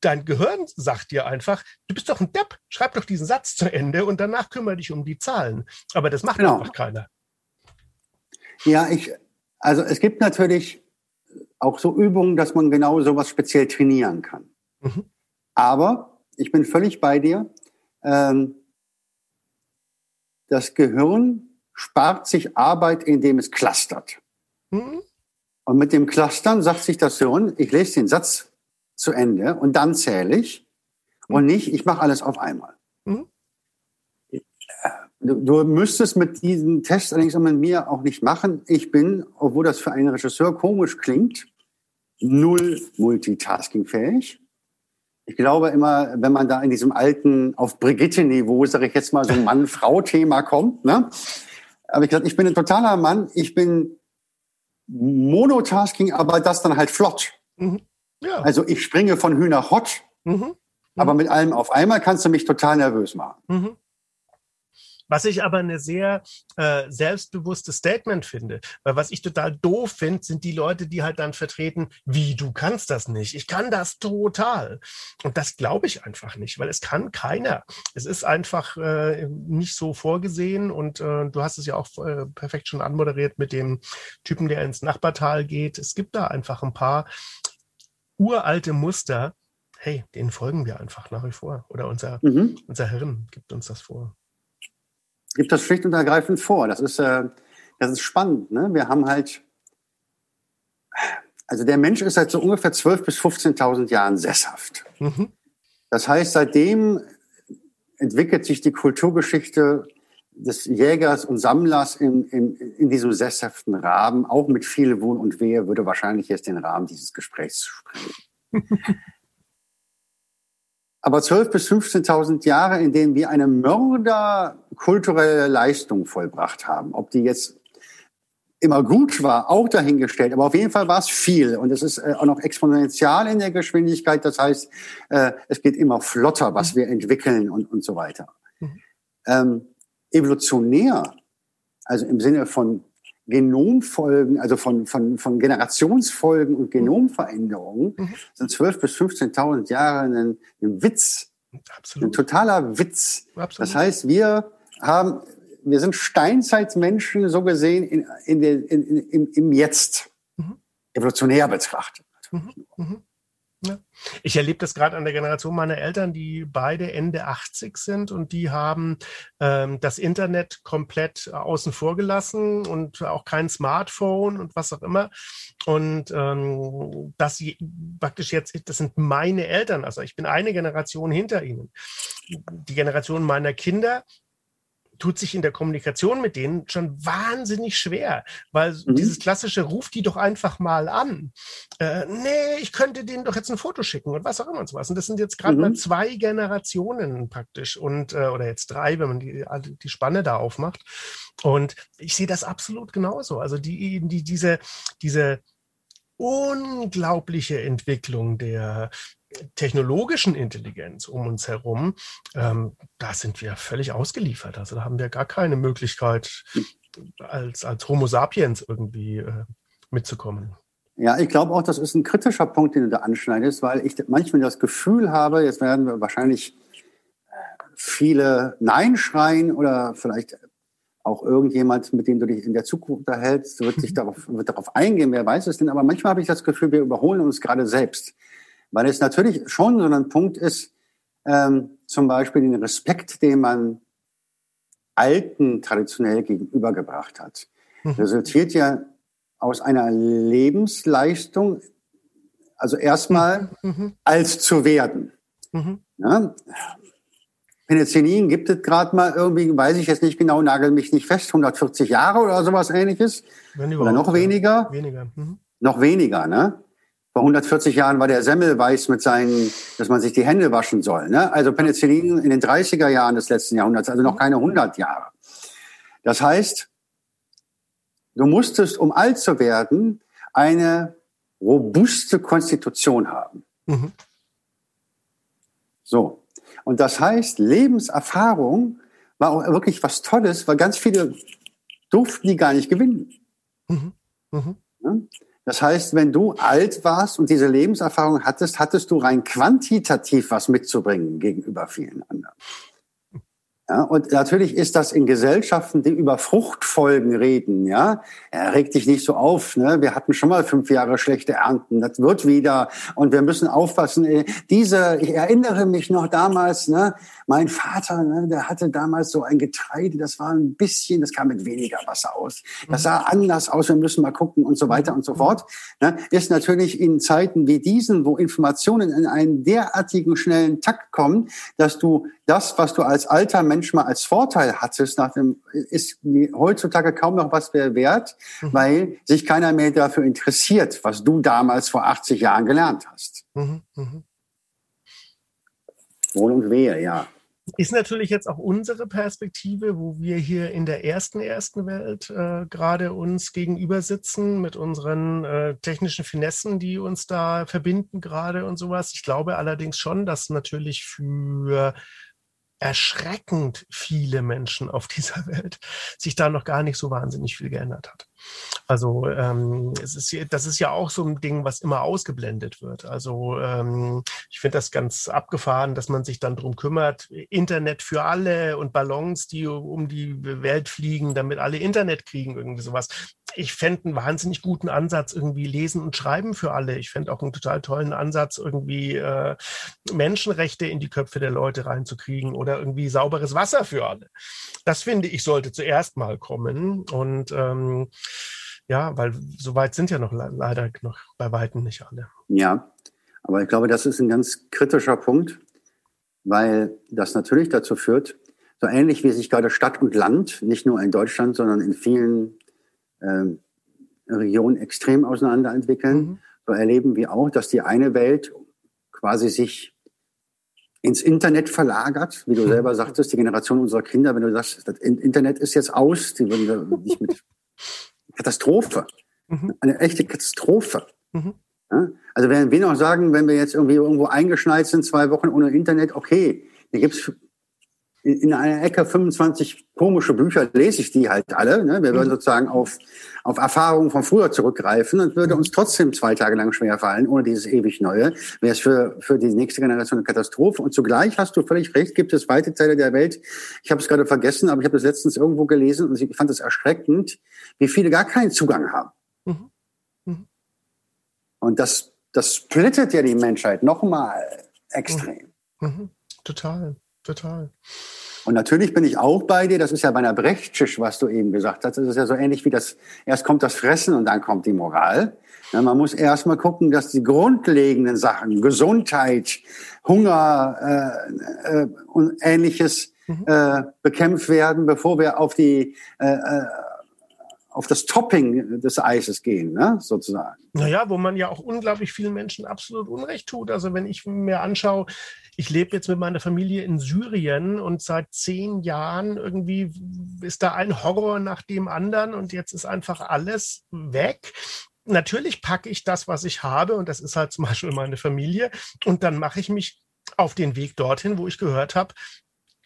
dein Gehirn sagt dir einfach, du bist doch ein Depp, schreib doch diesen Satz zu Ende und danach kümmere dich um die Zahlen. Aber das macht genau. einfach keiner. Ja, ich, also es gibt natürlich auch so Übungen, dass man genau sowas speziell trainieren kann. Mhm. Aber ich bin völlig bei dir. Ähm, das Gehirn spart sich Arbeit, indem es clustert. Mhm. Und mit dem Clustern sagt sich das Hirn, ich lese den Satz zu Ende und dann zähle ich und mhm. nicht, ich mache alles auf einmal. Mhm. Du, du, müsstest mit diesem Test allerdings auch mit mir auch nicht machen. Ich bin, obwohl das für einen Regisseur komisch klingt, null multitaskingfähig. Ich glaube immer, wenn man da in diesem alten, auf Brigitte-Niveau, sage ich jetzt mal, so Mann-Frau-Thema kommt, ne? Aber ich gesagt, ich bin ein totaler Mann. Ich bin Monotasking, aber das dann halt flott. Mhm. Ja. Also ich springe von Hühner hot, mhm. aber mit allem auf einmal kannst du mich total nervös machen. Mhm. Was ich aber eine sehr äh, selbstbewusste Statement finde. Weil was ich total doof finde, sind die Leute, die halt dann vertreten, wie du kannst das nicht. Ich kann das total. Und das glaube ich einfach nicht, weil es kann keiner. Es ist einfach äh, nicht so vorgesehen und äh, du hast es ja auch äh, perfekt schon anmoderiert mit dem Typen, der ins Nachbartal geht. Es gibt da einfach ein paar uralte Muster. Hey, denen folgen wir einfach nach wie vor. Oder unser, mhm. unser Hirn gibt uns das vor gibt das schlicht und ergreifend vor. Das ist, äh, das ist spannend. Ne? Wir haben halt, also der Mensch ist seit so ungefähr 12.000 bis 15.000 Jahren sesshaft. Mhm. Das heißt, seitdem entwickelt sich die Kulturgeschichte des Jägers und Sammlers in, in, in diesem sesshaften Rahmen, auch mit viel Wohl und Wehe, würde wahrscheinlich jetzt den Rahmen dieses Gesprächs sprengen. aber 12.000 bis 15.000 Jahre, in denen wir eine mörderkulturelle Leistung vollbracht haben. Ob die jetzt immer gut war, auch dahingestellt, aber auf jeden Fall war es viel und es ist äh, auch noch exponentiell in der Geschwindigkeit. Das heißt, äh, es geht immer flotter, was wir entwickeln und, und so weiter. Mhm. Ähm, evolutionär, also im Sinne von Genomfolgen, also von, von, von Generationsfolgen und Genomveränderungen, mhm. sind 12.000 bis 15.000 Jahre ein, ein Witz. Absolut. Ein totaler Witz. Absolut. Das heißt, wir haben, wir sind Steinzeitmenschen so gesehen in, in der, in, in, im, im Jetzt, mhm. evolutionär betrachtet. Mhm. Ja. Ich erlebe das gerade an der Generation meiner Eltern, die beide Ende 80 sind und die haben ähm, das Internet komplett außen vor gelassen und auch kein Smartphone und was auch immer. Und ähm, das praktisch jetzt, das sind meine Eltern, also ich bin eine Generation hinter ihnen. Die Generation meiner Kinder tut sich in der Kommunikation mit denen schon wahnsinnig schwer, weil mhm. dieses klassische ruft die doch einfach mal an. Äh, nee, ich könnte denen doch jetzt ein Foto schicken und was auch immer und sowas. Und das sind jetzt gerade mhm. mal zwei Generationen praktisch und äh, oder jetzt drei, wenn man die, die Spanne da aufmacht. Und ich sehe das absolut genauso. Also die, die diese diese unglaubliche Entwicklung der technologischen Intelligenz um uns herum, ähm, da sind wir völlig ausgeliefert. Also da haben wir gar keine Möglichkeit, als, als Homo sapiens irgendwie äh, mitzukommen. Ja, ich glaube auch, das ist ein kritischer Punkt, den du da anschneidest, weil ich manchmal das Gefühl habe, jetzt werden wir wahrscheinlich äh, viele Nein schreien oder vielleicht auch irgendjemand, mit dem du dich in der Zukunft unterhältst, wird sich darauf, wird darauf eingehen, wer weiß es denn. Aber manchmal habe ich das Gefühl, wir überholen uns gerade selbst. Weil es natürlich schon so ein Punkt ist, ähm, zum Beispiel den Respekt, den man Alten traditionell gegenübergebracht hat. Mhm. Resultiert ja aus einer Lebensleistung, also erstmal mhm. als zu werden. Mhm. Ja? Penicillin gibt es gerade mal irgendwie, weiß ich jetzt nicht genau, nagel mich nicht fest, 140 Jahre oder sowas ähnliches. Oder noch weniger. Weniger. Mhm. Noch weniger, ne? Vor 140 Jahren war der Semmelweis mit seinen, dass man sich die Hände waschen soll. Ne? Also Penicillin in den 30er Jahren des letzten Jahrhunderts, also noch keine 100 Jahre. Das heißt, du musstest, um alt zu werden, eine robuste Konstitution haben. Mhm. So. Und das heißt, Lebenserfahrung war auch wirklich was Tolles, weil ganz viele durften die gar nicht gewinnen. Mhm. Mhm. Das heißt, wenn du alt warst und diese Lebenserfahrung hattest, hattest du rein quantitativ was mitzubringen gegenüber vielen anderen. Ja, und natürlich ist das in Gesellschaften, die über Fruchtfolgen reden, ja. Er regt dich nicht so auf, ne? Wir hatten schon mal fünf Jahre schlechte Ernten. Das wird wieder. Und wir müssen aufpassen. Äh, diese, ich erinnere mich noch damals, ne? Mein Vater, ne, der hatte damals so ein Getreide, das war ein bisschen, das kam mit weniger Wasser aus. Das sah anders aus, wir müssen mal gucken und so weiter und so fort. Ne? Ist natürlich in Zeiten wie diesen, wo Informationen in einen derartigen schnellen Takt kommen, dass du das, was du als alter Mensch mal als Vorteil hattest, nach dem, ist heutzutage kaum noch was mehr wert, mhm. weil sich keiner mehr dafür interessiert, was du damals vor 80 Jahren gelernt hast. Mhm. Mhm. Wohl und wehe, ja. Ist natürlich jetzt auch unsere Perspektive, wo wir hier in der ersten ersten Welt äh, gerade uns gegenüber sitzen mit unseren äh, technischen Finessen, die uns da verbinden gerade und sowas. Ich glaube allerdings schon, dass natürlich für erschreckend viele Menschen auf dieser Welt sich da noch gar nicht so wahnsinnig viel geändert hat. Also ähm, es ist das ist ja auch so ein Ding, was immer ausgeblendet wird. Also ähm, ich finde das ganz abgefahren, dass man sich dann drum kümmert, Internet für alle und Ballons, die um die Welt fliegen, damit alle Internet kriegen, irgendwie sowas. Ich fände einen wahnsinnig guten Ansatz, irgendwie Lesen und Schreiben für alle. Ich fände auch einen total tollen Ansatz, irgendwie äh, Menschenrechte in die Köpfe der Leute reinzukriegen oder irgendwie sauberes Wasser für alle. Das finde ich sollte zuerst mal kommen. Und ähm, ja, weil so weit sind ja noch leider noch bei Weitem nicht alle. Ja, aber ich glaube, das ist ein ganz kritischer Punkt, weil das natürlich dazu führt, so ähnlich wie sich gerade Stadt und Land, nicht nur in Deutschland, sondern in vielen ähm, Regionen extrem auseinanderentwickeln, mhm. so erleben wir auch, dass die eine Welt quasi sich ins Internet verlagert, wie du mhm. selber sagtest, die Generation unserer Kinder, wenn du sagst, das Internet ist jetzt aus, die würden nicht mit Katastrophe. Mhm. Eine echte Katastrophe. Mhm. Ja? Also wenn wir noch sagen, wenn wir jetzt irgendwie irgendwo eingeschneit sind, zwei Wochen ohne Internet, okay, da gibt's in einer Ecke 25 komische Bücher, lese ich die halt alle. Ne? Wir würden mhm. sozusagen auf, auf Erfahrungen von früher zurückgreifen und würde uns trotzdem zwei Tage lang schwer fallen, ohne dieses ewig Neue. Wäre es für, für die nächste Generation eine Katastrophe. Und zugleich hast du völlig recht, gibt es weite Teile der Welt, ich habe es gerade vergessen, aber ich habe es letztens irgendwo gelesen und ich fand es erschreckend, wie viele gar keinen Zugang haben. Mhm. Mhm. Und das, das splittet ja die Menschheit nochmal extrem. Mhm. mhm. Total, total. Und natürlich bin ich auch bei dir, das ist ja bei einer Brechtschisch, was du eben gesagt hast. Das ist ja so ähnlich wie das, erst kommt das Fressen und dann kommt die Moral. Ja, man muss erst mal gucken, dass die grundlegenden Sachen, Gesundheit, Hunger äh, äh, und ähnliches mhm. äh, bekämpft werden, bevor wir auf die äh, äh auf das Topping des Eises gehen, ne, sozusagen. Naja, wo man ja auch unglaublich vielen Menschen absolut Unrecht tut. Also wenn ich mir anschaue, ich lebe jetzt mit meiner Familie in Syrien und seit zehn Jahren irgendwie ist da ein Horror nach dem anderen und jetzt ist einfach alles weg natürlich packe ich das, was ich habe, und das ist halt zum Beispiel meine Familie, und dann mache ich mich auf den Weg dorthin, wo ich gehört habe,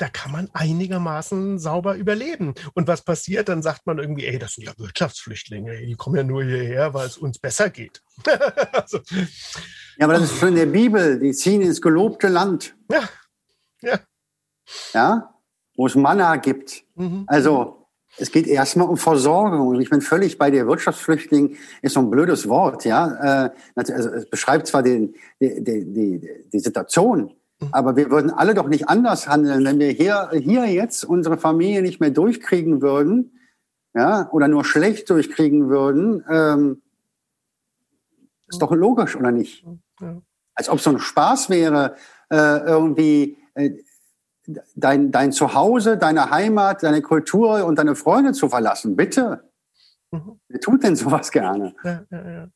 da kann man einigermaßen sauber überleben. Und was passiert? Dann sagt man irgendwie, ey, das sind ja Wirtschaftsflüchtlinge, die kommen ja nur hierher, weil es uns besser geht. also. Ja, aber das ist von der Bibel, die ziehen ins gelobte Land. Ja, ja. Ja, wo es Manna gibt. Mhm. Also, es geht erstmal um Versorgung. Und ich bin völlig bei dir. Wirtschaftsflüchtling ist so ein blödes Wort, ja. Äh, also es beschreibt zwar den, die, die, die, die Situation. Aber wir würden alle doch nicht anders handeln, wenn wir hier, hier jetzt unsere Familie nicht mehr durchkriegen würden, ja, oder nur schlecht durchkriegen würden. Ähm, ist doch logisch, oder nicht? Als ob so ein Spaß wäre, äh, irgendwie äh, dein, dein Zuhause, deine Heimat, deine Kultur und deine Freunde zu verlassen. Bitte. Mhm. Wer tut denn sowas gerne? Ja, ja, ja.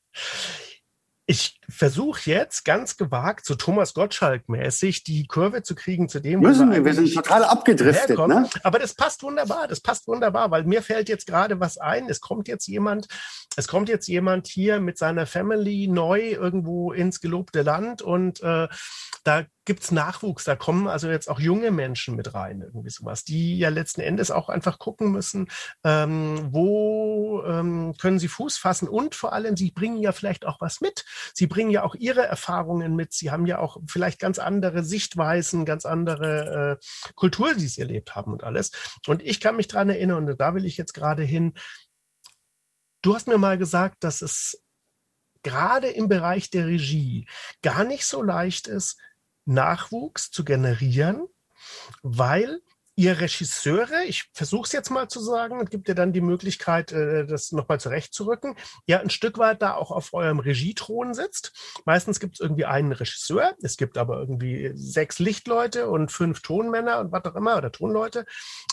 Ich versuche jetzt ganz gewagt, so Thomas Gottschalk-mäßig, die Kurve zu kriegen zu dem, Müssen wir, wir sind total abgedriftet. Ne? Aber das passt wunderbar, das passt wunderbar, weil mir fällt jetzt gerade was ein. Es kommt jetzt jemand, es kommt jetzt jemand hier mit seiner Family neu irgendwo ins gelobte Land und äh, da gibt's Nachwuchs, da kommen also jetzt auch junge Menschen mit rein, irgendwie sowas, die ja letzten Endes auch einfach gucken müssen, ähm, wo ähm, können sie Fuß fassen und vor allem, sie bringen ja vielleicht auch was mit. Sie bringen ja auch ihre Erfahrungen mit. Sie haben ja auch vielleicht ganz andere Sichtweisen, ganz andere äh, Kultur, die sie erlebt haben und alles. Und ich kann mich dran erinnern, und da will ich jetzt gerade hin. Du hast mir mal gesagt, dass es gerade im Bereich der Regie gar nicht so leicht ist, Nachwuchs zu generieren, weil ihr Regisseure, ich versuche es jetzt mal zu sagen, es gibt ja dann die Möglichkeit, äh, das nochmal zurechtzurücken, ja ein Stück weit da auch auf eurem Regiethron sitzt. Meistens gibt es irgendwie einen Regisseur, es gibt aber irgendwie sechs Lichtleute und fünf Tonmänner und was auch immer oder Tonleute.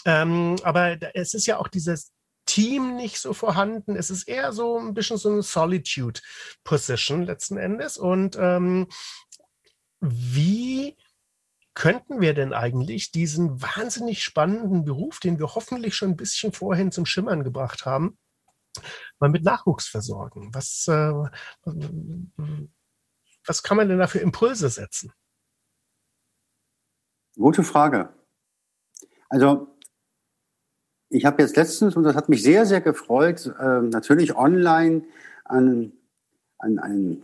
Ähm, aber es ist ja auch dieses Team nicht so vorhanden. Es ist eher so ein bisschen so eine Solitude-Position letzten Endes. Und ähm, wie könnten wir denn eigentlich diesen wahnsinnig spannenden Beruf, den wir hoffentlich schon ein bisschen vorhin zum Schimmern gebracht haben, mal mit Nachwuchs versorgen? Was, äh, was kann man denn da für Impulse setzen? Gute Frage. Also ich habe jetzt letztens, und das hat mich sehr, sehr gefreut, äh, natürlich online an, an ein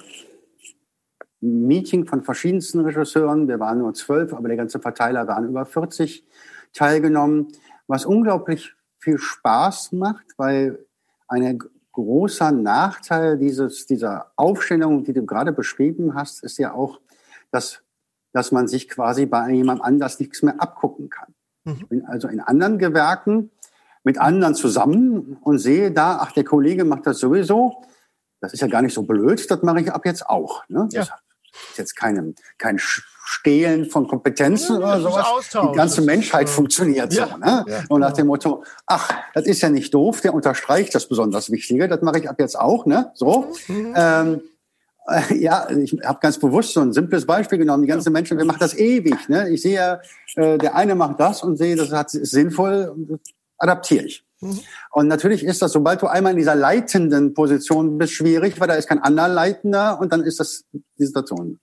Meeting von verschiedensten Regisseuren. Wir waren nur zwölf, aber der ganze Verteiler waren über 40 teilgenommen, was unglaublich viel Spaß macht, weil ein großer Nachteil dieses, dieser Aufstellung, die du gerade beschrieben hast, ist ja auch, dass, dass man sich quasi bei jemand anders nichts mehr abgucken kann. Mhm. Ich bin also in anderen Gewerken mit anderen zusammen und sehe da, ach, der Kollege macht das sowieso. Das ist ja gar nicht so blöd, das mache ich ab jetzt auch. Ne? Ja. Das ist jetzt keine, kein Stehlen von Kompetenzen ja, oder sowas. Die ganze Menschheit funktioniert ja, so. Ne? Ja, und nach dem Motto, ach, das ist ja nicht doof, der unterstreicht das besonders Wichtige, das mache ich ab jetzt auch. Ne? So. Mhm. Ähm, äh, ja, ich habe ganz bewusst so ein simples Beispiel genommen. Die ganzen Menschen, wir machen das ewig. Ne? Ich sehe, äh, der eine macht das und sehe, das ist sinnvoll, adaptiere ich. Mhm. Und natürlich ist das, sobald du einmal in dieser leitenden Position bist, schwierig, weil da ist kein anderer Leitender und dann ist das die Situation.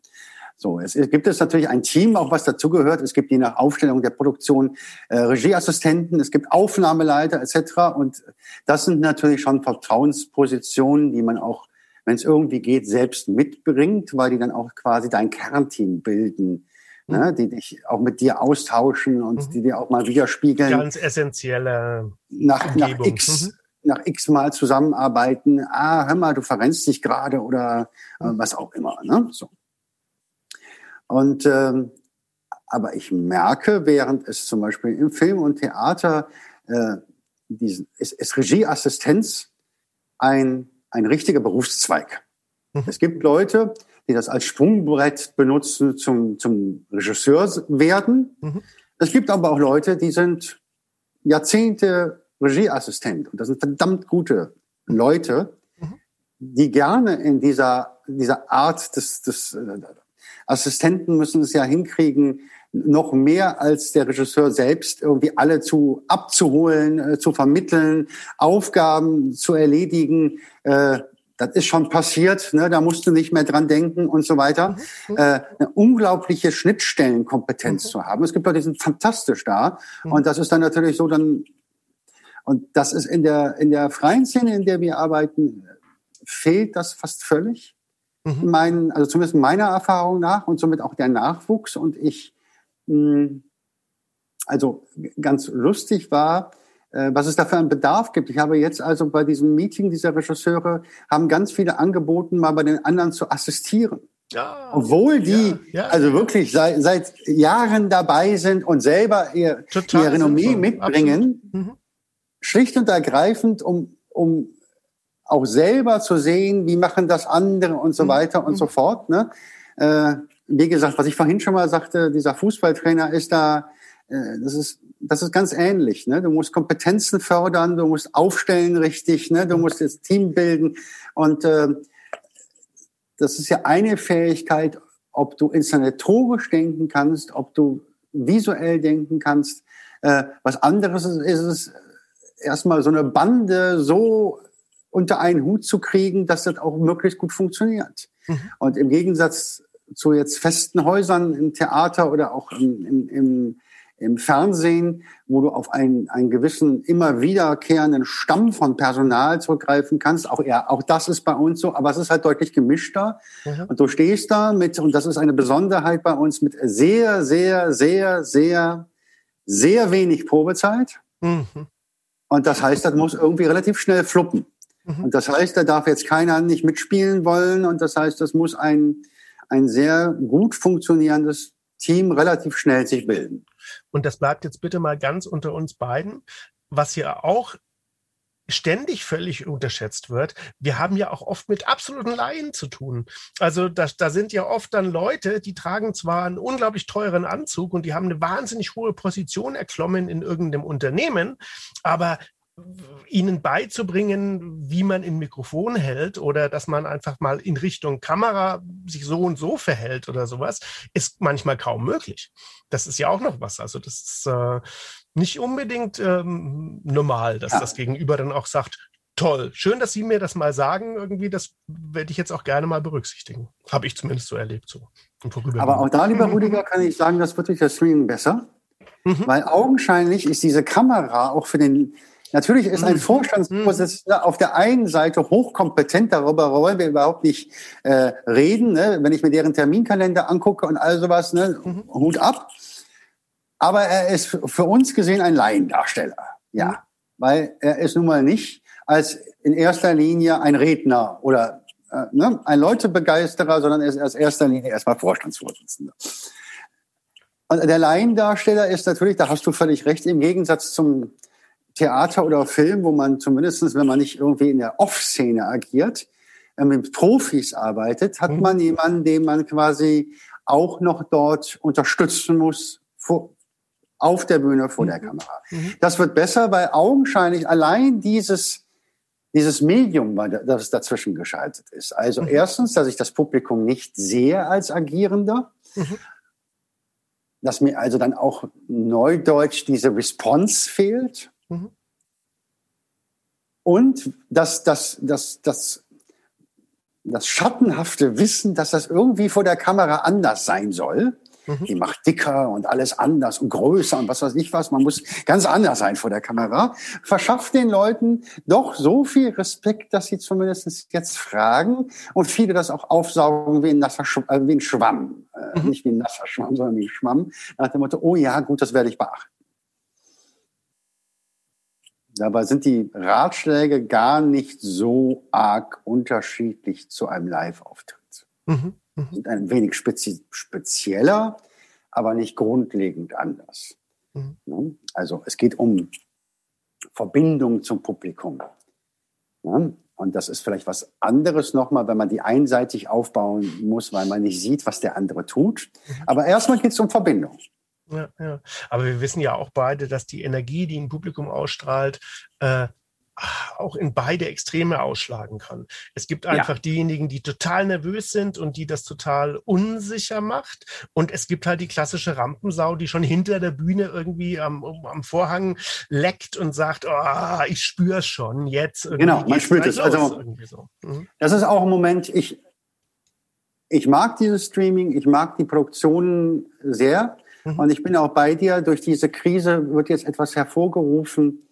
So, es gibt es natürlich ein Team, auch was dazugehört. Es gibt je nach Aufstellung der Produktion äh, Regieassistenten, es gibt Aufnahmeleiter etc. Und das sind natürlich schon Vertrauenspositionen, die man auch, wenn es irgendwie geht, selbst mitbringt, weil die dann auch quasi dein Kernteam bilden ne, mhm. die dich auch mit dir austauschen und mhm. die dir auch mal widerspiegeln. Ganz essentielle nach, nach X. Mhm. Nach x Mal zusammenarbeiten, ah, hör mal, du verrennst dich gerade oder äh, mhm. was auch immer. Ne? So. Und ähm, aber ich merke, während es zum Beispiel im Film und Theater äh, diesen, ist, ist Regieassistenz ein, ein richtiger Berufszweig. Mhm. Es gibt Leute, die das als Sprungbrett benutzen zum, zum Regisseur werden. Mhm. Es gibt aber auch Leute, die sind Jahrzehnte Regieassistent und das sind verdammt gute Leute, mhm. die gerne in dieser, dieser Art des, des äh, Assistenten müssen es ja hinkriegen, noch mehr als der Regisseur selbst irgendwie alle zu abzuholen, äh, zu vermitteln, Aufgaben zu erledigen, äh, das ist schon passiert, ne, da musst du nicht mehr dran denken und so weiter. Mhm. Äh, eine unglaubliche Schnittstellenkompetenz mhm. zu haben. Es gibt Leute, die sind fantastisch da. Mhm. Und das ist dann natürlich so dann, und das ist in der, in der freien Szene, in der wir arbeiten, fehlt das fast völlig. Mhm. Mein, also zumindest meiner Erfahrung nach und somit auch der Nachwuchs. Und ich, mh, hm, also ganz lustig war, was es da für einen Bedarf gibt. Ich habe jetzt also bei diesem Meeting dieser Regisseure haben ganz viele angeboten, mal bei den anderen zu assistieren. Ja, Obwohl die ja, ja, also wirklich seit, seit Jahren dabei sind und selber ihr, ihr Renommee sinnvoll. mitbringen, mhm. schlicht und ergreifend, um, um auch selber zu sehen, wie machen das andere und so mhm. weiter und mhm. so fort. Ne? Äh, wie gesagt, was ich vorhin schon mal sagte, dieser Fußballtrainer ist da, äh, das ist das ist ganz ähnlich. Ne? Du musst Kompetenzen fördern, du musst aufstellen richtig, ne? du musst das Team bilden. Und äh, das ist ja eine Fähigkeit, ob du inszenatorisch denken kannst, ob du visuell denken kannst. Äh, was anderes ist, ist es, erstmal so eine Bande so unter einen Hut zu kriegen, dass das auch möglichst gut funktioniert. Mhm. Und im Gegensatz zu jetzt festen Häusern im Theater oder auch im, im, im im Fernsehen, wo du auf einen, einen gewissen immer wiederkehrenden Stamm von Personal zurückgreifen kannst. Auch, ja, auch das ist bei uns so, aber es ist halt deutlich gemischter. Mhm. Und du stehst da mit, und das ist eine Besonderheit bei uns, mit sehr, sehr, sehr, sehr, sehr wenig Probezeit. Mhm. Und das heißt, das muss irgendwie relativ schnell fluppen. Mhm. Und das heißt, da darf jetzt keiner nicht mitspielen wollen. Und das heißt, das muss ein, ein sehr gut funktionierendes Team relativ schnell sich bilden. Und das bleibt jetzt bitte mal ganz unter uns beiden. Was hier auch ständig völlig unterschätzt wird. Wir haben ja auch oft mit absoluten Laien zu tun. Also da, da sind ja oft dann Leute, die tragen zwar einen unglaublich teuren Anzug und die haben eine wahnsinnig hohe Position erklommen in irgendeinem Unternehmen, aber ihnen beizubringen, wie man ein Mikrofon hält oder dass man einfach mal in Richtung Kamera sich so und so verhält oder sowas, ist manchmal kaum möglich. Das ist ja auch noch was. Also das ist äh, nicht unbedingt ähm, normal, dass ja. das Gegenüber dann auch sagt, toll, schön, dass Sie mir das mal sagen. Irgendwie, das werde ich jetzt auch gerne mal berücksichtigen. Habe ich zumindest so erlebt. So. Aber auch da, lieber Rudiger, kann ich sagen, das wird durch das Streaming besser. Mhm. Weil augenscheinlich ist diese Kamera auch für den Natürlich ist ein mhm. Vorstandsvorsitzender mhm. auf der einen Seite hochkompetent, darüber wollen wir überhaupt nicht äh, reden. Ne? Wenn ich mir deren Terminkalender angucke und all sowas, ne? Mhm. Hut ab. Aber er ist für uns gesehen ein Laiendarsteller. Ja, mhm. weil er ist nun mal nicht als in erster Linie ein Redner oder äh, ne? ein Leutebegeisterer, sondern er ist als erster Linie erstmal Vorstandsvorsitzender. Und der Laiendarsteller ist natürlich, da hast du völlig recht, im Gegensatz zum Theater oder Film, wo man zumindestens, wenn man nicht irgendwie in der Off-Szene agiert, äh, mit Profis arbeitet, hat mhm. man jemanden, den man quasi auch noch dort unterstützen muss vor, auf der Bühne vor mhm. der Kamera. Mhm. Das wird besser, weil augenscheinlich allein dieses, dieses Medium, das dazwischen geschaltet ist. Also mhm. erstens, dass ich das Publikum nicht sehe als Agierender. Mhm. Dass mir also dann auch neudeutsch diese Response fehlt. Mhm. Und das, das, das, das, das schattenhafte Wissen, dass das irgendwie vor der Kamera anders sein soll. Mhm. Die macht dicker und alles anders und größer und was weiß ich was. Man muss ganz anders sein vor der Kamera. Verschafft den Leuten doch so viel Respekt, dass sie zumindest jetzt fragen und viele das auch aufsaugen wie ein, nasser Sch äh, wie ein Schwamm. Äh, mhm. Nicht wie ein nasser Schwamm, sondern wie ein Schwamm. Nach dem Motto, oh ja, gut, das werde ich beachten. Dabei sind die Ratschläge gar nicht so arg unterschiedlich zu einem Live-Auftritt. Mhm. Mhm. Sind ein wenig spezi spezieller, aber nicht grundlegend anders. Mhm. Ne? Also es geht um Verbindung zum Publikum. Ne? Und das ist vielleicht was anderes nochmal, wenn man die einseitig aufbauen muss, weil man nicht sieht, was der andere tut. Mhm. Aber erstmal geht es um Verbindung. Ja, ja. Aber wir wissen ja auch beide, dass die Energie, die ein Publikum ausstrahlt, äh, auch in beide Extreme ausschlagen kann. Es gibt einfach ja. diejenigen, die total nervös sind und die das total unsicher macht. Und es gibt halt die klassische Rampensau, die schon hinter der Bühne irgendwie am, am Vorhang leckt und sagt, oh, ich spüre schon jetzt. Genau, man spürt es. Also, so. mhm. Das ist auch ein Moment, ich, ich mag dieses Streaming, ich mag die Produktionen sehr. Mhm. Und ich bin auch bei dir, durch diese Krise wird jetzt etwas hervorgerufen.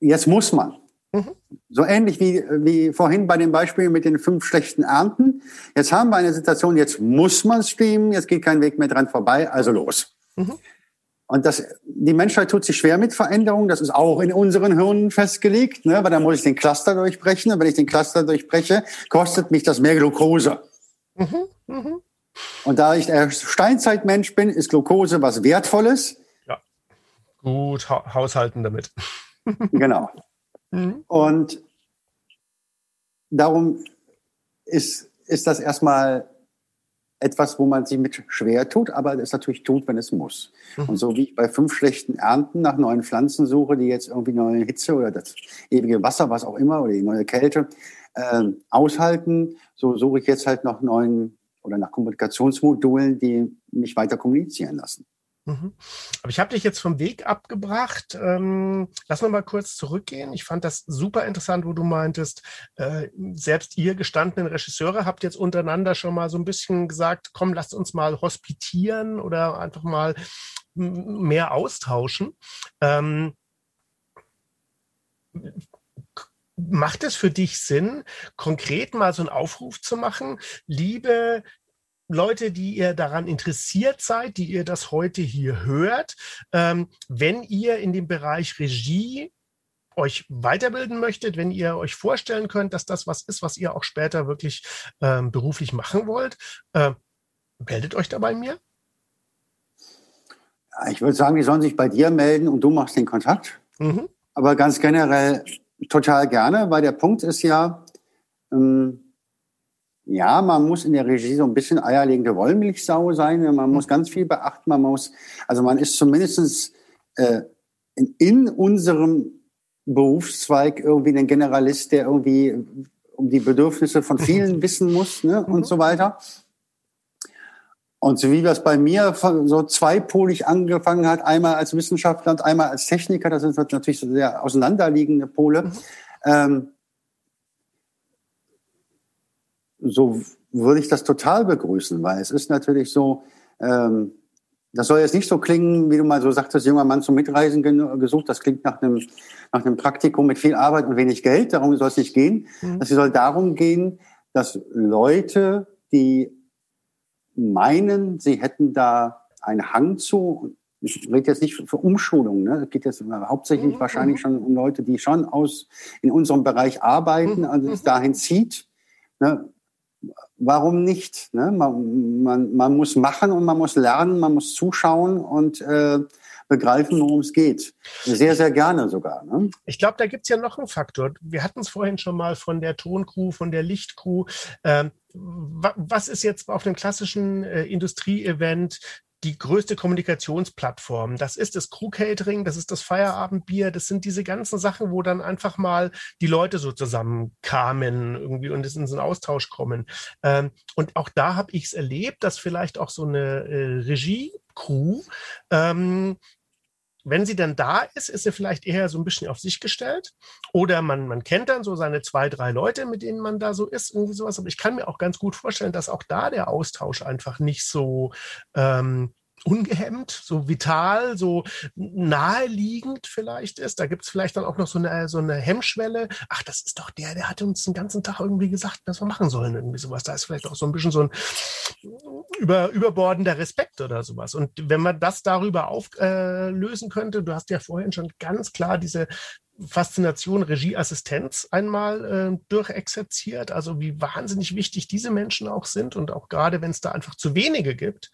Jetzt muss man. Mhm. So ähnlich wie, wie vorhin bei dem Beispiel mit den fünf schlechten Ernten. Jetzt haben wir eine Situation, jetzt muss man streamen, jetzt geht kein Weg mehr dran vorbei, also los. Mhm. Und das, die Menschheit tut sich schwer mit Veränderungen. Das ist auch in unseren Hirnen festgelegt, ne? weil dann muss ich den Cluster durchbrechen. Und wenn ich den Cluster durchbreche, kostet mich das mehr Glukose. Mhm, mh. Und da ich der Steinzeitmensch bin, ist Glukose was Wertvolles. Ja, gut ha haushalten damit. genau. Mhm. Und darum ist, ist das erstmal etwas, wo man sich mit schwer tut, aber es natürlich tut, wenn es muss. Mhm. Und so wie ich bei fünf schlechten Ernten nach neuen Pflanzen suche, die jetzt irgendwie neue Hitze oder das ewige Wasser, was auch immer, oder die neue Kälte äh, aushalten, so suche ich jetzt halt nach neuen oder nach Kommunikationsmodulen, die mich weiter kommunizieren lassen. Mhm. Aber ich habe dich jetzt vom Weg abgebracht. Ähm, lass mal mal kurz zurückgehen. Ich fand das super interessant, wo du meintest, äh, selbst ihr gestandenen Regisseure habt jetzt untereinander schon mal so ein bisschen gesagt, komm, lasst uns mal hospitieren oder einfach mal mehr austauschen. Ähm, macht es für dich Sinn, konkret mal so einen Aufruf zu machen? Liebe Leute, die ihr daran interessiert seid, die ihr das heute hier hört, ähm, wenn ihr in dem Bereich Regie euch weiterbilden möchtet, wenn ihr euch vorstellen könnt, dass das was ist, was ihr auch später wirklich ähm, beruflich machen wollt, äh, meldet euch da bei mir. Ich würde sagen, die sollen sich bei dir melden und du machst den Kontakt. Mhm. Aber ganz generell total gerne, weil der Punkt ist ja, ähm, ja, man muss in der Regie so ein bisschen eierlegende Wollmilchsau sein. Man muss ganz viel beachten. Man muss, also man ist zumindest äh, in, in unserem Berufszweig irgendwie ein Generalist, der irgendwie um die Bedürfnisse von vielen wissen muss ne, und so weiter. Und so wie das bei mir so zweipolig angefangen hat, einmal als Wissenschaftler und einmal als Techniker, das sind natürlich so sehr auseinanderliegende Pole. Mhm. Ähm, so würde ich das total begrüßen, weil es ist natürlich so, ähm, das soll jetzt nicht so klingen, wie du mal so sagtest, junger Mann zum Mitreisen gesucht. Das klingt nach einem, nach einem Praktikum mit viel Arbeit und wenig Geld. Darum soll es nicht gehen. Mhm. Es soll darum gehen, dass Leute, die meinen, sie hätten da einen Hang zu, ich rede jetzt nicht für Umschulung, ne? es geht jetzt hauptsächlich mhm. wahrscheinlich mhm. schon um Leute, die schon aus in unserem Bereich arbeiten, mhm. also es dahin zieht. Ne? warum nicht? Ne? Man, man, man muss machen und man muss lernen, man muss zuschauen und äh, begreifen, worum es geht. Sehr, sehr gerne sogar. Ne? Ich glaube, da gibt's ja noch einen Faktor. Wir hatten es vorhin schon mal von der Toncrew, von der Lichtcrew. Ähm, was ist jetzt auf einem klassischen äh, Industrieevent die größte Kommunikationsplattform. Das ist das Crew Catering, das ist das Feierabendbier, das sind diese ganzen Sachen, wo dann einfach mal die Leute so zusammenkamen irgendwie und es in so einen Austausch kommen. Ähm, und auch da habe ich es erlebt, dass vielleicht auch so eine äh, Regie-Crew ähm, wenn sie dann da ist, ist sie vielleicht eher so ein bisschen auf sich gestellt. Oder man, man kennt dann so seine zwei, drei Leute, mit denen man da so ist, irgendwie sowas. Aber ich kann mir auch ganz gut vorstellen, dass auch da der Austausch einfach nicht so ähm, ungehemmt, so vital, so naheliegend vielleicht ist. Da gibt es vielleicht dann auch noch so eine, so eine Hemmschwelle. Ach, das ist doch der, der hat uns den ganzen Tag irgendwie gesagt, was wir machen sollen, irgendwie sowas. Da ist vielleicht auch so ein bisschen so ein über, überbordender Respekt oder sowas. Und wenn man das darüber auflösen äh, könnte, du hast ja vorhin schon ganz klar diese Faszination Regieassistenz einmal äh, durchexerziert, also wie wahnsinnig wichtig diese Menschen auch sind und auch gerade wenn es da einfach zu wenige gibt,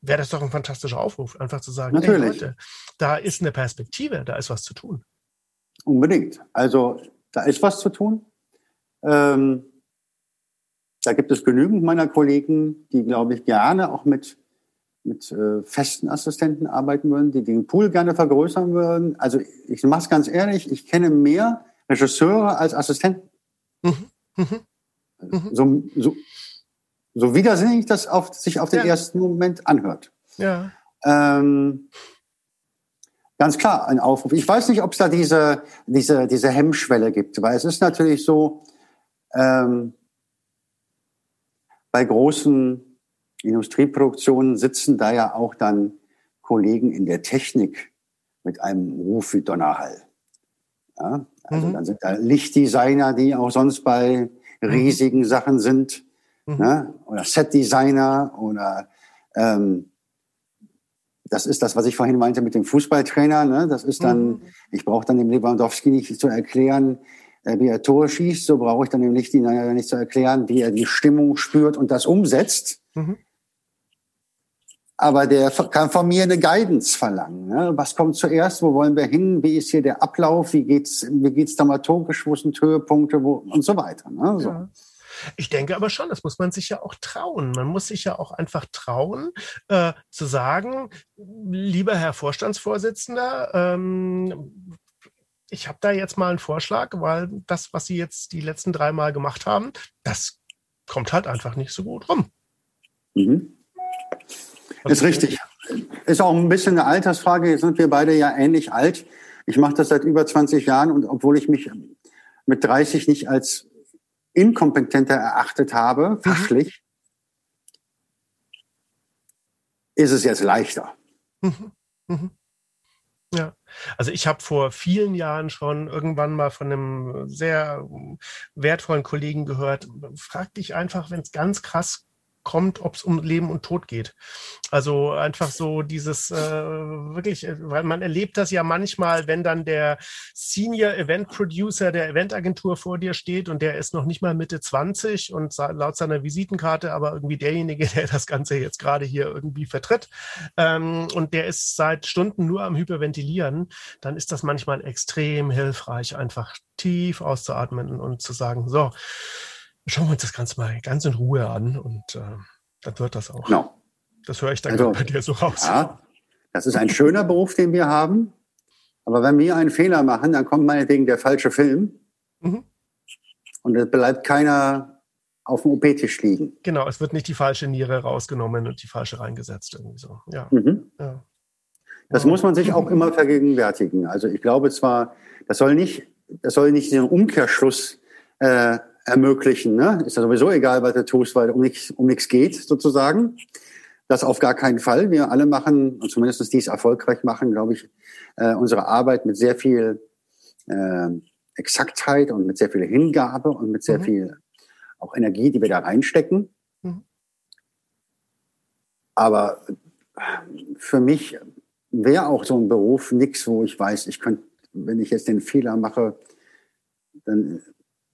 wäre das doch ein fantastischer Aufruf, einfach zu sagen, Natürlich. Hey Leute, da ist eine Perspektive, da ist was zu tun. Unbedingt. Also da ist was zu tun. Ähm, da gibt es genügend meiner Kollegen, die, glaube ich, gerne auch mit mit äh, festen Assistenten arbeiten würden, die den Pool gerne vergrößern würden. Also ich mache es ganz ehrlich, ich kenne mehr Regisseure als Assistenten. Mhm. Mhm. mhm. So, so, so widersinnig das auf, sich auf den ja. ersten Moment anhört. Ja. Ähm, ganz klar, ein Aufruf. Ich weiß nicht, ob es da diese, diese, diese Hemmschwelle gibt, weil es ist natürlich so, ähm, bei großen Industrieproduktionen sitzen da ja auch dann Kollegen in der Technik mit einem Ruf wie Donnerhall. Ja, also mhm. dann sind da Lichtdesigner, die auch sonst bei mhm. riesigen mhm. Sachen sind, mhm. ne? oder Setdesigner oder ähm, das ist das, was ich vorhin meinte mit dem Fußballtrainer. Ne? Das ist dann, mhm. ich brauche dann dem Lewandowski nicht zu erklären, äh, wie er Tore schießt. So brauche ich dann dem Lichtensteiner nicht zu erklären, wie er die Stimmung spürt und das umsetzt. Mhm. Aber der kann von mir eine Guidance verlangen. Ne? Was kommt zuerst? Wo wollen wir hin? Wie ist hier der Ablauf? Wie geht's, wie geht's dramaturgisch? Wo sind Höhepunkte? Wo, und so weiter. Ne? So. Ja. Ich denke aber schon, das muss man sich ja auch trauen. Man muss sich ja auch einfach trauen, äh, zu sagen, lieber Herr Vorstandsvorsitzender, ähm, ich habe da jetzt mal einen Vorschlag, weil das, was Sie jetzt die letzten drei Mal gemacht haben, das kommt halt einfach nicht so gut rum. Mhm. Ist richtig. Ist auch ein bisschen eine Altersfrage. Jetzt sind wir beide ja ähnlich alt. Ich mache das seit über 20 Jahren und obwohl ich mich mit 30 nicht als inkompetenter erachtet habe, mhm. fachlich, mhm. ist es jetzt leichter. Mhm. Mhm. Ja, also ich habe vor vielen Jahren schon irgendwann mal von einem sehr wertvollen Kollegen gehört, frag dich einfach, wenn es ganz krass kommt, ob es um Leben und Tod geht. Also einfach so dieses äh, wirklich, äh, weil man erlebt das ja manchmal, wenn dann der Senior Event Producer der Eventagentur vor dir steht und der ist noch nicht mal Mitte 20 und laut seiner Visitenkarte aber irgendwie derjenige, der das Ganze jetzt gerade hier irgendwie vertritt ähm, und der ist seit Stunden nur am Hyperventilieren, dann ist das manchmal extrem hilfreich, einfach tief auszuatmen und zu sagen, so, schauen wir uns das Ganze mal ganz in Ruhe an und äh, dann wird das auch. Genau. Das höre ich dann also, bei dir so raus. Ja, das ist ein schöner Beruf, den wir haben. Aber wenn wir einen Fehler machen, dann kommt meinetwegen der falsche Film. Mhm. Und es bleibt keiner auf dem OP-Tisch liegen. Genau, es wird nicht die falsche Niere rausgenommen und die falsche reingesetzt. Irgendwie so. Ja. Mhm. ja. Das muss man sich auch immer vergegenwärtigen. Also ich glaube zwar, das soll nicht, das soll nicht den Umkehrschluss äh, ermöglichen. Ne? Ist ja sowieso egal, was du tust, weil um nichts um nichts geht sozusagen. Das auf gar keinen Fall. Wir alle machen, und zumindest dies erfolgreich machen, glaube ich, äh, unsere Arbeit mit sehr viel äh, Exaktheit und mit sehr viel Hingabe und mit sehr mhm. viel auch Energie, die wir da reinstecken. Mhm. Aber für mich wäre auch so ein Beruf nichts, wo ich weiß, ich könnte, wenn ich jetzt den Fehler mache, dann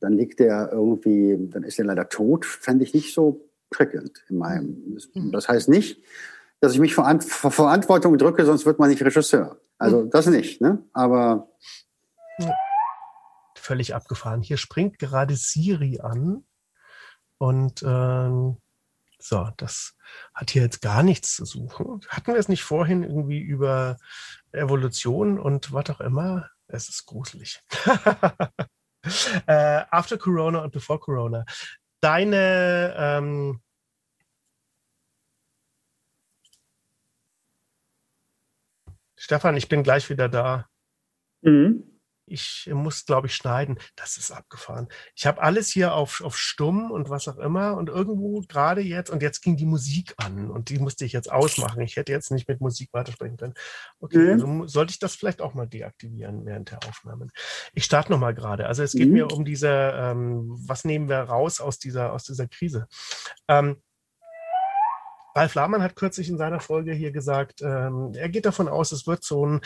dann liegt der irgendwie, dann ist er leider tot, fände ich nicht so prickelnd in meinem. Mhm. Das heißt nicht, dass ich mich vor Verantwortung drücke, sonst wird man nicht Regisseur. Also mhm. das nicht, ne? Aber völlig abgefahren. Hier springt gerade Siri an und ähm, so, das hat hier jetzt gar nichts zu suchen. Hatten wir es nicht vorhin irgendwie über Evolution und was auch immer? Es ist gruselig. äh, after Corona und before Corona. Deine ähm, Stefan, ich bin gleich wieder da. Mhm ich muss, glaube ich, schneiden. Das ist abgefahren. Ich habe alles hier auf, auf stumm und was auch immer und irgendwo gerade jetzt und jetzt ging die Musik an und die musste ich jetzt ausmachen. Ich hätte jetzt nicht mit Musik weitersprechen können. Okay, mhm. also sollte ich das vielleicht auch mal deaktivieren während der Aufnahmen. Ich starte nochmal gerade. Also es geht mhm. mir um diese, ähm, was nehmen wir raus aus dieser, aus dieser Krise? Ähm, Ralf Lahmann hat kürzlich in seiner Folge hier gesagt, ähm, er geht davon aus, es wird so ein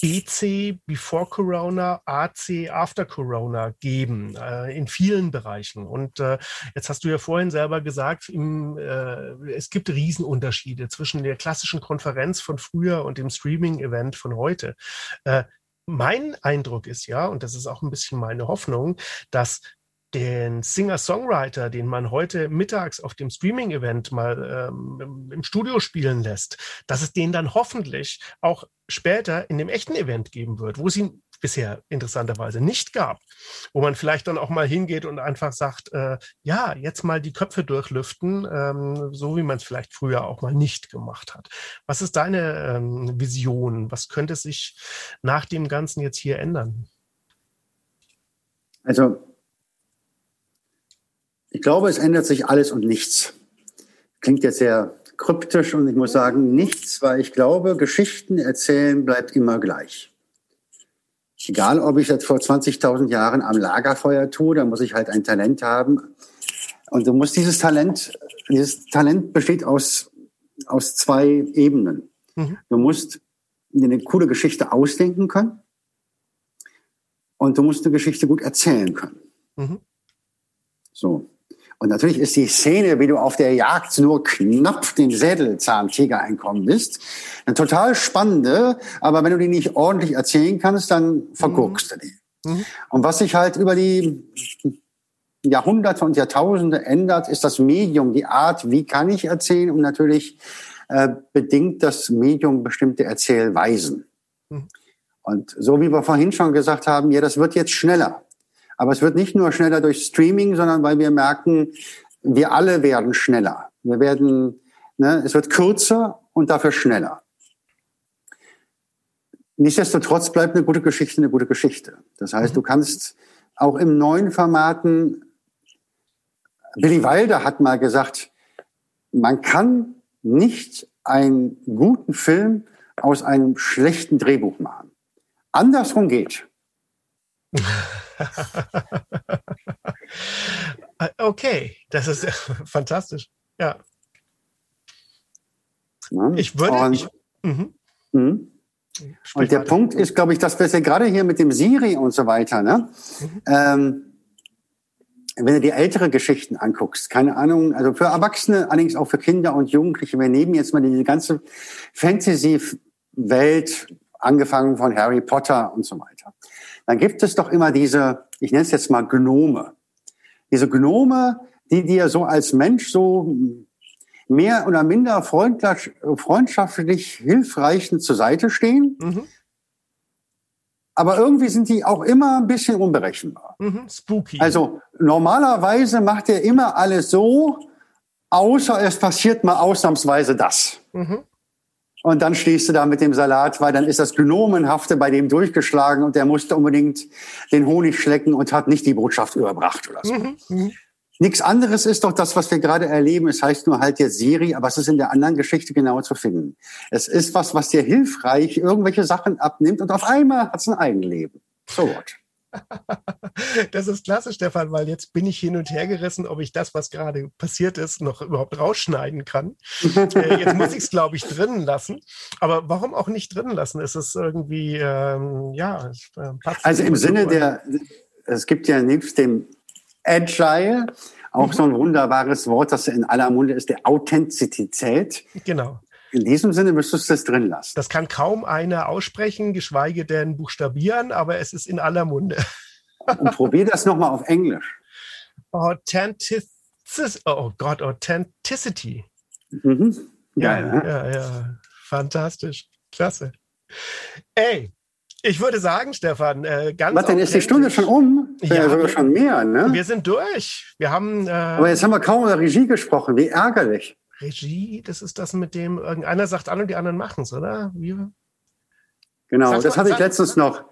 BC Before Corona, AC After Corona geben, äh, in vielen Bereichen. Und äh, jetzt hast du ja vorhin selber gesagt, im, äh, es gibt Riesenunterschiede zwischen der klassischen Konferenz von früher und dem Streaming-Event von heute. Äh, mein Eindruck ist ja, und das ist auch ein bisschen meine Hoffnung, dass den Singer-Songwriter, den man heute mittags auf dem Streaming-Event mal ähm, im Studio spielen lässt, dass es den dann hoffentlich auch später in dem echten Event geben wird, wo es ihn bisher interessanterweise nicht gab, wo man vielleicht dann auch mal hingeht und einfach sagt, äh, ja, jetzt mal die Köpfe durchlüften, ähm, so wie man es vielleicht früher auch mal nicht gemacht hat. Was ist deine ähm, Vision? Was könnte sich nach dem Ganzen jetzt hier ändern? Also ich glaube, es ändert sich alles und nichts. Klingt jetzt sehr kryptisch und ich muss sagen, nichts, weil ich glaube, Geschichten erzählen bleibt immer gleich. Egal, ob ich das vor 20.000 Jahren am Lagerfeuer tue, da muss ich halt ein Talent haben. Und du musst dieses Talent, dieses Talent besteht aus, aus zwei Ebenen. Mhm. Du musst eine coole Geschichte ausdenken können und du musst eine Geschichte gut erzählen können. Mhm. So. Und natürlich ist die Szene, wie du auf der Jagd nur knapp den Sädelzahntiger einkommen bist, eine total spannende, aber wenn du die nicht ordentlich erzählen kannst, dann verguckst mhm. du die. Mhm. Und was sich halt über die Jahrhunderte und Jahrtausende ändert, ist das Medium, die Art, wie kann ich erzählen und natürlich äh, bedingt das Medium bestimmte Erzählweisen. Mhm. Und so wie wir vorhin schon gesagt haben, ja, das wird jetzt schneller. Aber es wird nicht nur schneller durch Streaming, sondern weil wir merken, wir alle werden schneller. Wir werden, ne, es wird kürzer und dafür schneller. Nichtsdestotrotz bleibt eine gute Geschichte eine gute Geschichte. Das heißt, mhm. du kannst auch im neuen Formaten, Billy Wilder hat mal gesagt, man kann nicht einen guten Film aus einem schlechten Drehbuch machen. Andersrum geht. okay, das ist fantastisch. Ja. Ich würde. Und, ich, mhm. Mhm. und der Punkt ist, glaube ich, dass wir gerade hier mit dem Siri und so weiter, ne? Mhm. Ähm, wenn du die ältere Geschichten anguckst, keine Ahnung, also für Erwachsene, allerdings auch für Kinder und Jugendliche, wir nehmen jetzt mal diese ganze Fantasy-Welt, angefangen von Harry Potter und so weiter dann gibt es doch immer diese, ich nenne es jetzt mal Gnome. Diese Gnome, die dir so als Mensch so mehr oder minder freundschaftlich hilfreichen zur Seite stehen. Mhm. Aber irgendwie sind die auch immer ein bisschen unberechenbar. Mhm, spooky. Also normalerweise macht er immer alles so, außer es passiert mal ausnahmsweise das. Mhm. Und dann stehst du da mit dem Salat, weil dann ist das Gnomenhafte bei dem durchgeschlagen und der musste unbedingt den Honig schlecken und hat nicht die Botschaft überbracht oder so. Mhm. Mhm. Nichts anderes ist doch das, was wir gerade erleben. Es heißt nur halt jetzt Siri, aber es ist in der anderen Geschichte genauer zu finden. Es ist was, was dir hilfreich irgendwelche Sachen abnimmt und auf einmal hat es ein Eigenleben. So what? Das ist klasse, Stefan, weil jetzt bin ich hin und her gerissen, ob ich das, was gerade passiert ist, noch überhaupt rausschneiden kann. Äh, jetzt muss ich es, glaube ich, drinnen lassen. Aber warum auch nicht drinnen lassen? Es ist irgendwie, ähm, ja, es, äh, Also im Sinne der, es gibt ja nebst dem Agile auch mhm. so ein wunderbares Wort, das in aller Munde ist, der Authentizität. Genau. In diesem Sinne müsstest du es drin lassen. Das kann kaum einer aussprechen, geschweige denn buchstabieren, aber es ist in aller Munde. Und probier das nochmal auf Englisch. Authenticity. Oh Gott, Authenticity. Mhm. Ja, ja, ja, ja. Fantastisch. Klasse. Ey, ich würde sagen, Stefan, äh, ganz. Was denn ist die Stunde schon um? Ja, ja sogar schon mehr, ne? Wir sind durch. Wir haben. Äh, Aber jetzt haben wir kaum über Regie gesprochen. Wie ärgerlich. Regie, das ist das, mit dem irgendeiner sagt an und die anderen machen es, oder? Wie? Genau, das hatte ich letztens noch.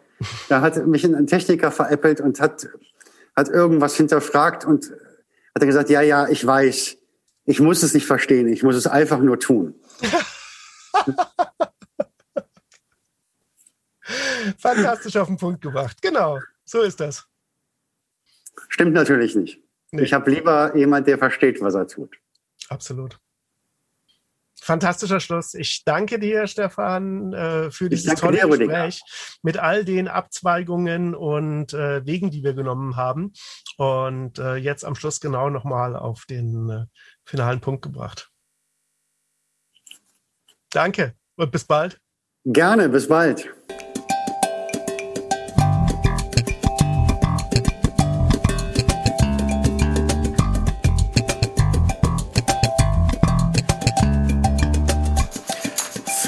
Da hat mich ein Techniker veräppelt und hat, hat irgendwas hinterfragt und hat er gesagt, ja, ja, ich weiß, ich muss es nicht verstehen, ich muss es einfach nur tun. Fantastisch auf den Punkt gebracht. Genau, so ist das. Stimmt natürlich nicht. Nee. Ich habe lieber jemand, der versteht, was er tut. Absolut. Fantastischer Schluss. Ich danke dir, Stefan, äh, für dieses tolle dir, Gespräch mit all den Abzweigungen und äh, Wegen, die wir genommen haben. Und äh, jetzt am Schluss genau nochmal auf den finalen Punkt gebracht. Danke und bis bald. Gerne, bis bald.